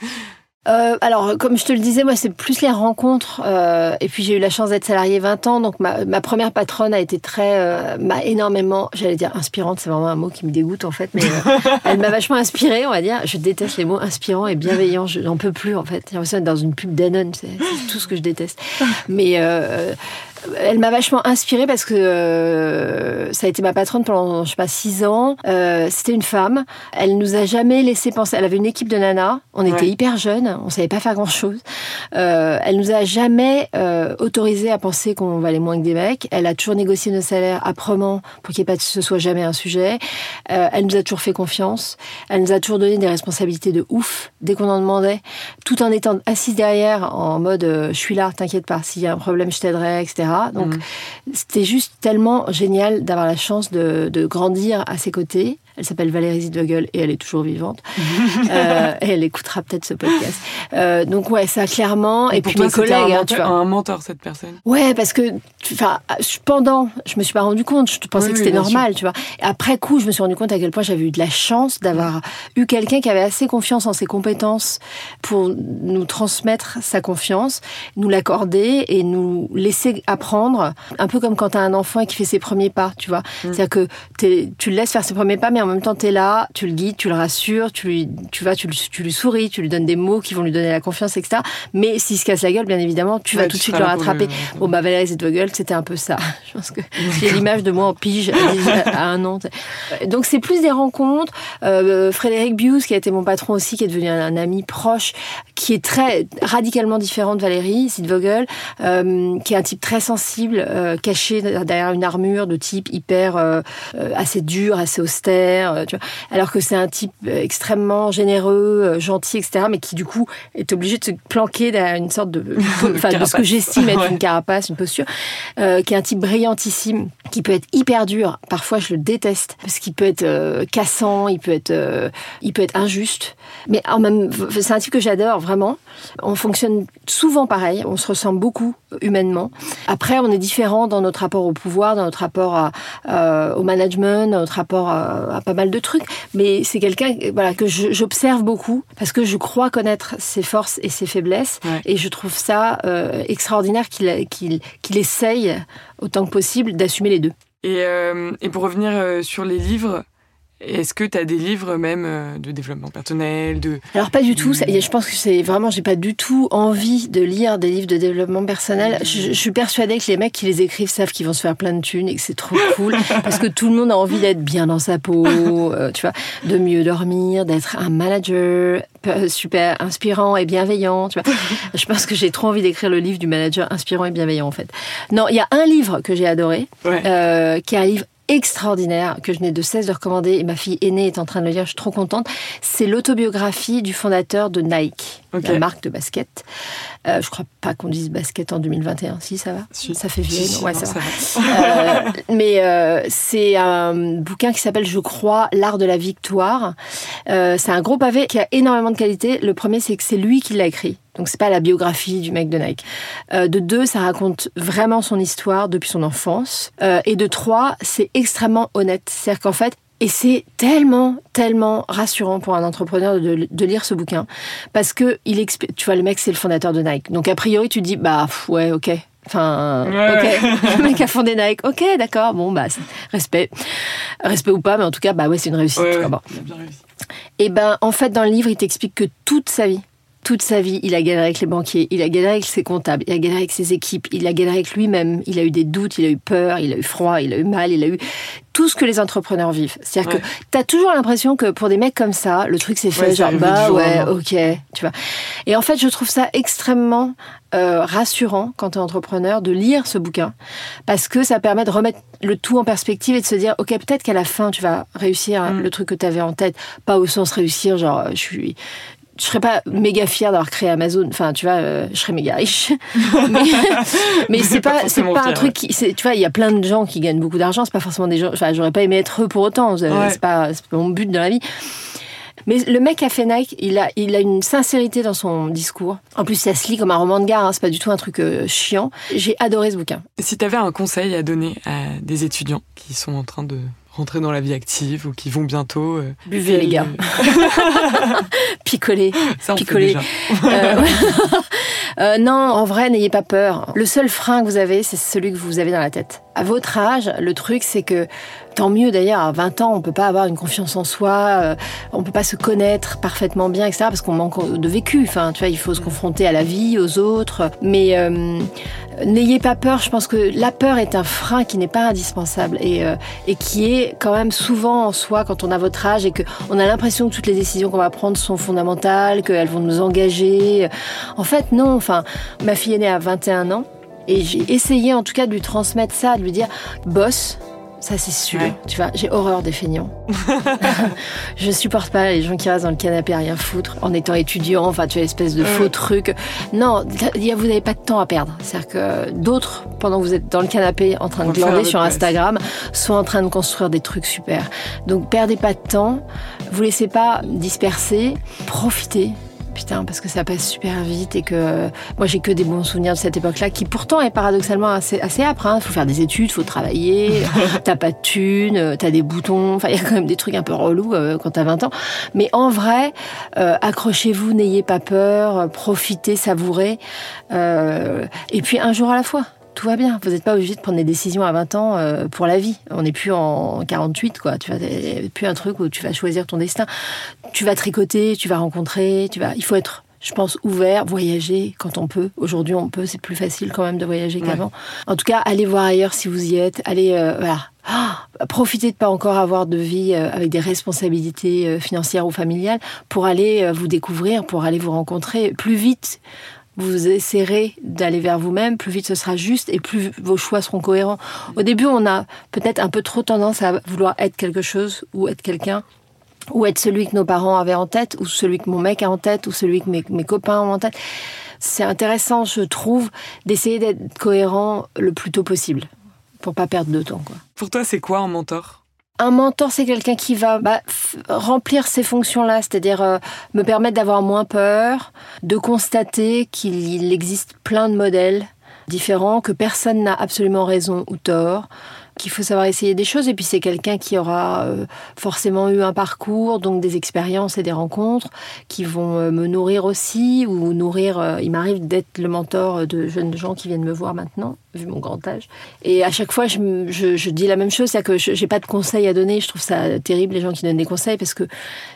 Euh, alors, comme je te le disais, moi, c'est plus les rencontres. euh, et puis, j'ai eu la chance d'être salariée 20 ans. Donc, ma, ma première patronne a été très... euh, m'a énormément... J'allais dire inspirante, c'est vraiment un mot qui me dégoûte, en fait. Mais elle m'a vachement inspirée, on va dire. Je déteste les mots inspirant et bienveillant. Je n'en peux plus, en fait. J'ai l'impression d'être dans une pub Danone. C'est c'est tout ce que je déteste. Mais... elle m'a vachement inspirée parce que euh, ça a été ma patronne pendant, je sais pas, six ans. Euh, C'était une femme. Elle nous a jamais laissé penser. Elle avait une équipe de nanas. On était Ouais. hyper jeunes. On savait pas faire grand chose. Euh, elle nous a jamais euh, autorisé à penser qu'on valait moins que des mecs. Elle a toujours négocié nos salaires âprement pour qu'il n'y ait pas de ce soit jamais un sujet. Euh, elle nous a toujours fait confiance. Elle nous a toujours donné des responsabilités de ouf dès qu'on en demandait, tout en étant assise derrière en mode euh, je suis là, t'inquiète pas, s'il y a un problème je t'aiderai, etc. Donc c'était juste tellement génial d'avoir la chance de, de grandir à ses côtés. Elle s'appelle Valérie Zidvogel et elle est toujours vivante. Euh, et elle écoutera peut-être ce podcast. Euh, donc ouais, ça clairement. Et, pour puis toi, mes collègues, un, hein, tu vois. un mentor, cette personne? Ouais, parce que, enfin, pendant, je me suis pas rendu compte. Je pensais Oui, que c'était normal, tu vois. Et après coup, je me suis rendu compte à quel point j'avais eu de la chance d'avoir eu quelqu'un qui avait assez confiance en ses compétences pour nous transmettre sa confiance, nous l'accorder et nous laisser apprendre. Un peu comme quand t'as un enfant qui fait ses premiers pas, tu vois. C'est-à-dire que tu le laisses faire ses premiers pas, mais en même temps t'es là, tu le guides, tu le rassures, tu lui, tu vas, tu, lui- tu lui souris, tu lui donnes des mots qui vont lui donner la confiance, etc. Mais s'il se casse la gueule, bien évidemment, tu Ouais, vas tu tout de suite le rattraper. le- Bon, bah, Valérie Zedvogel, c'était un peu ça. Je pense que j'ai l'image de moi en pige à un an. Donc, c'est plus des rencontres. Euh, Frédéric Bius, qui a été mon patron aussi, qui est devenu un, un ami proche, qui est très radicalement différent de Valérie Zedvogel, euh, qui est un type très sensible, euh, caché derrière une armure de type hyper, euh, assez dur, assez austère, euh, tu vois. Alors que c'est un type euh, extrêmement généreux, euh, gentil, etc., mais qui, du coup, est obligé de se planquer derrière une sorte de, enfin, de ce que Carapace. j'estime être Ouais. une carapace, une posture, euh, qui est un type brillantissime, qui peut être hyper dur. Parfois, je le déteste parce qu'il peut être euh, cassant, il peut être, euh, il peut être injuste. Mais en même, c'est un type que j'adore vraiment. On fonctionne souvent pareil, on se ressemble beaucoup humainement. Après, on est différent dans notre rapport au pouvoir, dans notre rapport à, euh, au management, dans notre rapport à, pas mal de trucs. Mais c'est quelqu'un voilà, que j'observe beaucoup parce que je crois connaître ses forces et ses faiblesses. Et je trouve ça euh, extraordinaire qu'il qu'il essaye autant que possible d'assumer les deux. Et, euh, et, pour revenir sur les livres, est-ce que tu as des livres même euh, de développement personnel de... Alors pas du tout. je pense que c'est vraiment, j'ai pas du tout envie de lire des livres de développement personnel. Je, suis persuadée que les mecs qui les écrivent savent qu'ils vont se faire plein de thunes et que c'est trop cool parce que tout le monde a envie d'être bien dans sa peau, euh, tu vois, de mieux dormir, d'être un manager euh, super inspirant et bienveillant. Tu vois. je pense que j'ai trop envie d'écrire le livre du manager inspirant et bienveillant en fait. Non, il y a un livre que j'ai adoré, euh, qui est un livre extraordinaire que je n'ai de cesse de recommander et ma fille aînée est en train de le lire, je suis trop contente. C'est l'autobiographie du fondateur de Nike, la marque de basket. Euh, je crois pas qu'on dise basket en 2021. Si, ça va Ça fait vieux. ouais, ça, va. Euh, mais euh, c'est un bouquin qui s'appelle, je crois, L'art de la victoire. Euh, c'est un gros pavé qui a énormément de qualité. Le premier, c'est que c'est lui qui l'a écrit. Donc c'est pas la biographie du mec de Nike. Euh, de deux, ça raconte vraiment son histoire depuis son enfance. Euh, et de trois, c'est extrêmement honnête. C'est-à-dire qu'en fait, et c'est tellement, tellement rassurant pour un entrepreneur de, de, lire ce bouquin. Parce que il explique, tu vois, le mec, c'est le fondateur de Nike. Donc, a priori, tu te dis, bah, ouais, ok. Enfin, ok. le mec a fondé Nike. Ok, d'accord. Bon, bah, respect. Respect ou pas, mais en tout cas, bah, ouais, c'est une réussite. Ouais, bon. bien réussi. Et ben, en fait, dans le livre, il t'explique que toute sa vie, toute sa vie, il a galéré avec les banquiers, il a galéré avec ses comptables, il a galéré avec ses équipes, il a galéré avec lui-même, il a eu des doutes, il a eu peur, il a eu froid, il a eu mal, il a eu tout ce que les entrepreneurs vivent. C'est-à-dire que tu as toujours l'impression que pour des mecs comme ça, le truc c'est fait, genre bah ouais, ok, tu vois. Et en fait, je trouve ça extrêmement euh, rassurant quand tu es entrepreneur de lire ce bouquin parce que ça permet de remettre le tout en perspective et de se dire ok peut-être qu'à la fin tu vas réussir mm. le truc que tu avais en tête pas au sens réussir genre je suis je serais pas méga fière d'avoir créé Amazon. Enfin, tu vois, euh, je serais méga riche. mais, c'est pas, c'est pas un truc qui, tu vois, il y a plein de gens qui gagnent beaucoup d'argent. C'est pas forcément des gens. Enfin, j'aurais pas aimé être eux pour autant. C'est pas, pas mon but dans la vie. Mais le mec à fait Nike, il a, il a une sincérité dans son discours. En plus, ça se lit comme un roman de gare, hein, c'est pas du tout un truc euh, chiant. J'ai adoré ce bouquin. Si tu avais un conseil à donner à des étudiants qui sont en train de rentrer dans la vie active ou qui vont bientôt. Euh, Buvez les gars. Picoler. Ça, on Picoler. Euh, euh, non, en vrai, n'ayez pas peur. Le seul frein que vous avez, c'est celui que vous avez dans la tête. À votre âge, le truc, c'est que tant mieux d'ailleurs, à 20 ans, on peut pas avoir une confiance en soi, euh, on peut pas se connaître parfaitement bien, etc. parce qu'on manque de vécu. Enfin, tu vois, il faut se confronter à la vie, aux autres. Mais euh, n'ayez pas peur. Je pense que la peur est un frein qui n'est pas indispensable et, euh, qui est quand même souvent en soi quand on a votre âge et que on a l'impression que toutes les décisions qu'on va prendre sont fondamentales, qu'elles vont nous engager. En fait, non. Enfin, ma fille est née à 21 ans. Et j'ai essayé en tout cas de lui transmettre ça, de lui dire boss, ça c'est sûr. Tu vois, j'ai horreur des feignants. je supporte pas les gens qui restent dans le canapé à rien foutre en étant étudiant. Enfin, tu as espèce de faux truc. Non, vous n'avez pas de temps à perdre. C'est-à-dire que d'autres, pendant que vous êtes dans le canapé en train de glander sur Instagram, sont en train de construire des trucs super. Donc, perdez pas de temps. Vous laissez pas disperser. Profitez putain, parce que ça passe super vite et que moi j'ai que des bons souvenirs de cette époque-là qui pourtant est paradoxalement assez, assez âpre. Il hein. faut faire des études, faut travailler, t'as pas de thunes, t'as des boutons, enfin il y a quand même des trucs un peu relous euh, quand t'as 20 ans. Mais en vrai, euh, accrochez-vous, n'ayez pas peur, profitez, savourez, euh, et puis un jour à la fois tout va bien. Vous n'êtes pas obligé de prendre des décisions à 20 ans euh, pour la vie. On n'est plus en 48, quoi. Tu vas plus un truc où tu vas choisir ton destin. Tu vas tricoter, tu vas rencontrer, tu vas. Il faut être, je pense, ouvert, voyager quand on peut. Aujourd'hui, on peut. C'est plus facile quand même de voyager qu'avant. En tout cas, allez voir ailleurs si vous y êtes. Allez, euh, voilà. Ah, profitez de pas encore avoir de vie euh, avec des responsabilités financières ou familiales pour aller vous découvrir, pour aller vous rencontrer plus vite vous essaierez d'aller vers vous-même, plus vite ce sera juste et plus vos choix seront cohérents. Au début, on a peut-être un peu trop tendance à vouloir être quelque chose ou être quelqu'un ou être celui que nos parents avaient en tête, ou celui que mon mec a en tête, ou celui que mes, copains ont en tête. C'est intéressant, je trouve, d'essayer d'être cohérent le plus tôt possible, pour pas perdre de temps. Pour toi, c'est quoi un mentor? Un mentor, c'est quelqu'un qui va bah, remplir ces fonctions-là, c'est-à-dire euh, me permettre d'avoir moins peur, de constater qu'il existe plein de modèles différents, que personne n'a absolument raison ou tort, qu'il faut savoir essayer des choses. Et puis c'est quelqu'un qui aura euh, forcément eu un parcours, donc des expériences et des rencontres qui vont euh, me nourrir aussi ou nourrir. Euh, il m'arrive d'être le mentor de jeunes gens qui viennent me voir maintenant, vu mon grand âge. Et à chaque fois, je, je, dis la même chose, c'est que je n'ai pas de conseils à donner. Je trouve ça terrible les gens qui donnent des conseils parce que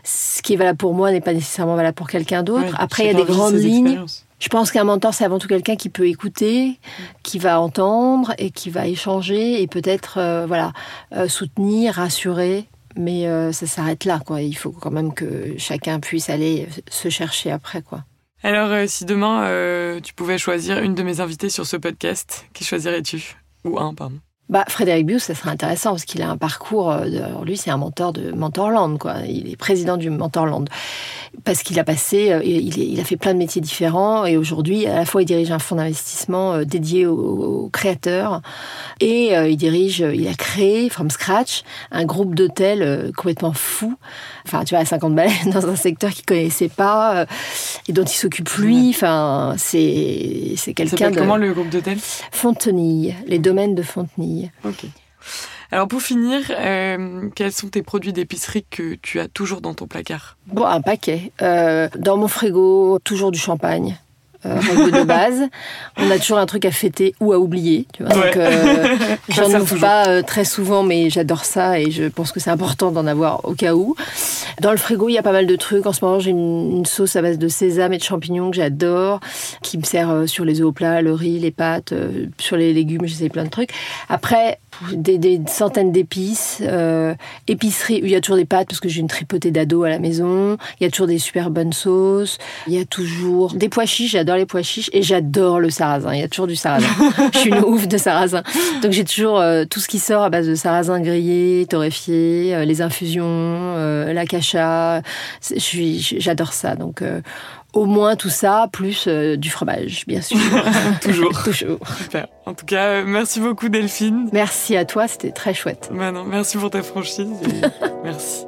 ce qui est valable pour moi n'est pas nécessairement valable pour quelqu'un d'autre. Après, il y a des grandes lignes. Je pense qu'un mentor, c'est avant tout quelqu'un qui peut écouter, qui va entendre et qui va échanger et peut-être euh, voilà euh, soutenir, rassurer. Mais euh, ça s'arrête là, quoi. Il faut quand même que chacun puisse aller se chercher après, quoi. Alors, si demain tu pouvais choisir une de mes invitées sur ce podcast, qui choisirais-tu? Ou un, pardon. Bah, Frédéric Bius, ça serait intéressant parce qu'il a un parcours. De, lui, c'est un mentor de Mentorland, quoi. Il est président du Mentorland parce qu'il a passé, euh, il, il, a fait plein de métiers différents et aujourd'hui, à la fois, il dirige un fonds d'investissement euh, dédié aux, créateurs et euh, il dirige, il a créé from scratch un groupe d'hôtels complètement fou. Enfin, tu vois, à 50 balais dans un secteur qu'il connaissait pas et dont il s'occupe lui. Enfin, c'est c'est quelqu'un de. Comment le groupe d'hôtels? Fontenille, les domaines de Fontenille. Ok. Alors pour finir, euh, quels sont tes produits d'épicerie que tu as toujours dans ton placard? Bon, un paquet. Euh, dans mon frigo, toujours du champagne. Euh, de base. On a toujours un truc à fêter ou à oublier. Tu vois. Donc, euh, j'en ouvre pas euh, très souvent, mais j'adore ça et je pense que c'est important d'en avoir au cas où. Dans le frigo, il y a pas mal de trucs. En ce moment, j'ai une, sauce à base de sésame et de champignons que j'adore, qui me sert sur les œufs au plat, le riz, les pâtes, sur les légumes, j'essaie plein de trucs. Après, des, centaines d'épices, épicerie, il y a toujours des pâtes parce que j'ai une tripotée d'ados à la maison. Il y a toujours des super bonnes sauces. Il y a toujours des pois chiches, j'adore les pois chiches et j'adore le sarrasin. Il y a toujours du sarrasin. je suis une ouf de sarrasin. Donc j'ai toujours euh, tout ce qui sort à base de sarrasin grillé, torréfié, euh, les infusions, euh, la cacha. J'adore ça. Donc au moins tout ça, plus du fromage, bien sûr. Toujours. Toujours. Super. En tout cas, merci beaucoup Delphine. Merci à toi, c'était très chouette. Bah non, merci pour ta franchise. merci.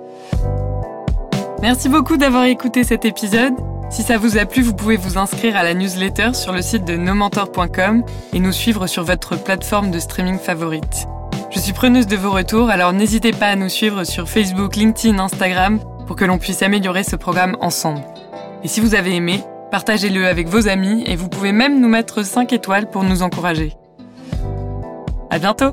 Merci beaucoup d'avoir écouté cet épisode. Si ça vous a plu, vous pouvez vous inscrire à la newsletter sur le site de nomentor.com et nous suivre sur votre plateforme de streaming favorite. Je suis preneuse de vos retours, alors n'hésitez pas à nous suivre sur Facebook, LinkedIn, Instagram pour que l'on puisse améliorer ce programme ensemble. Et si vous avez aimé, partagez-le avec vos amis et vous pouvez même nous mettre 5 étoiles pour nous encourager. À bientôt!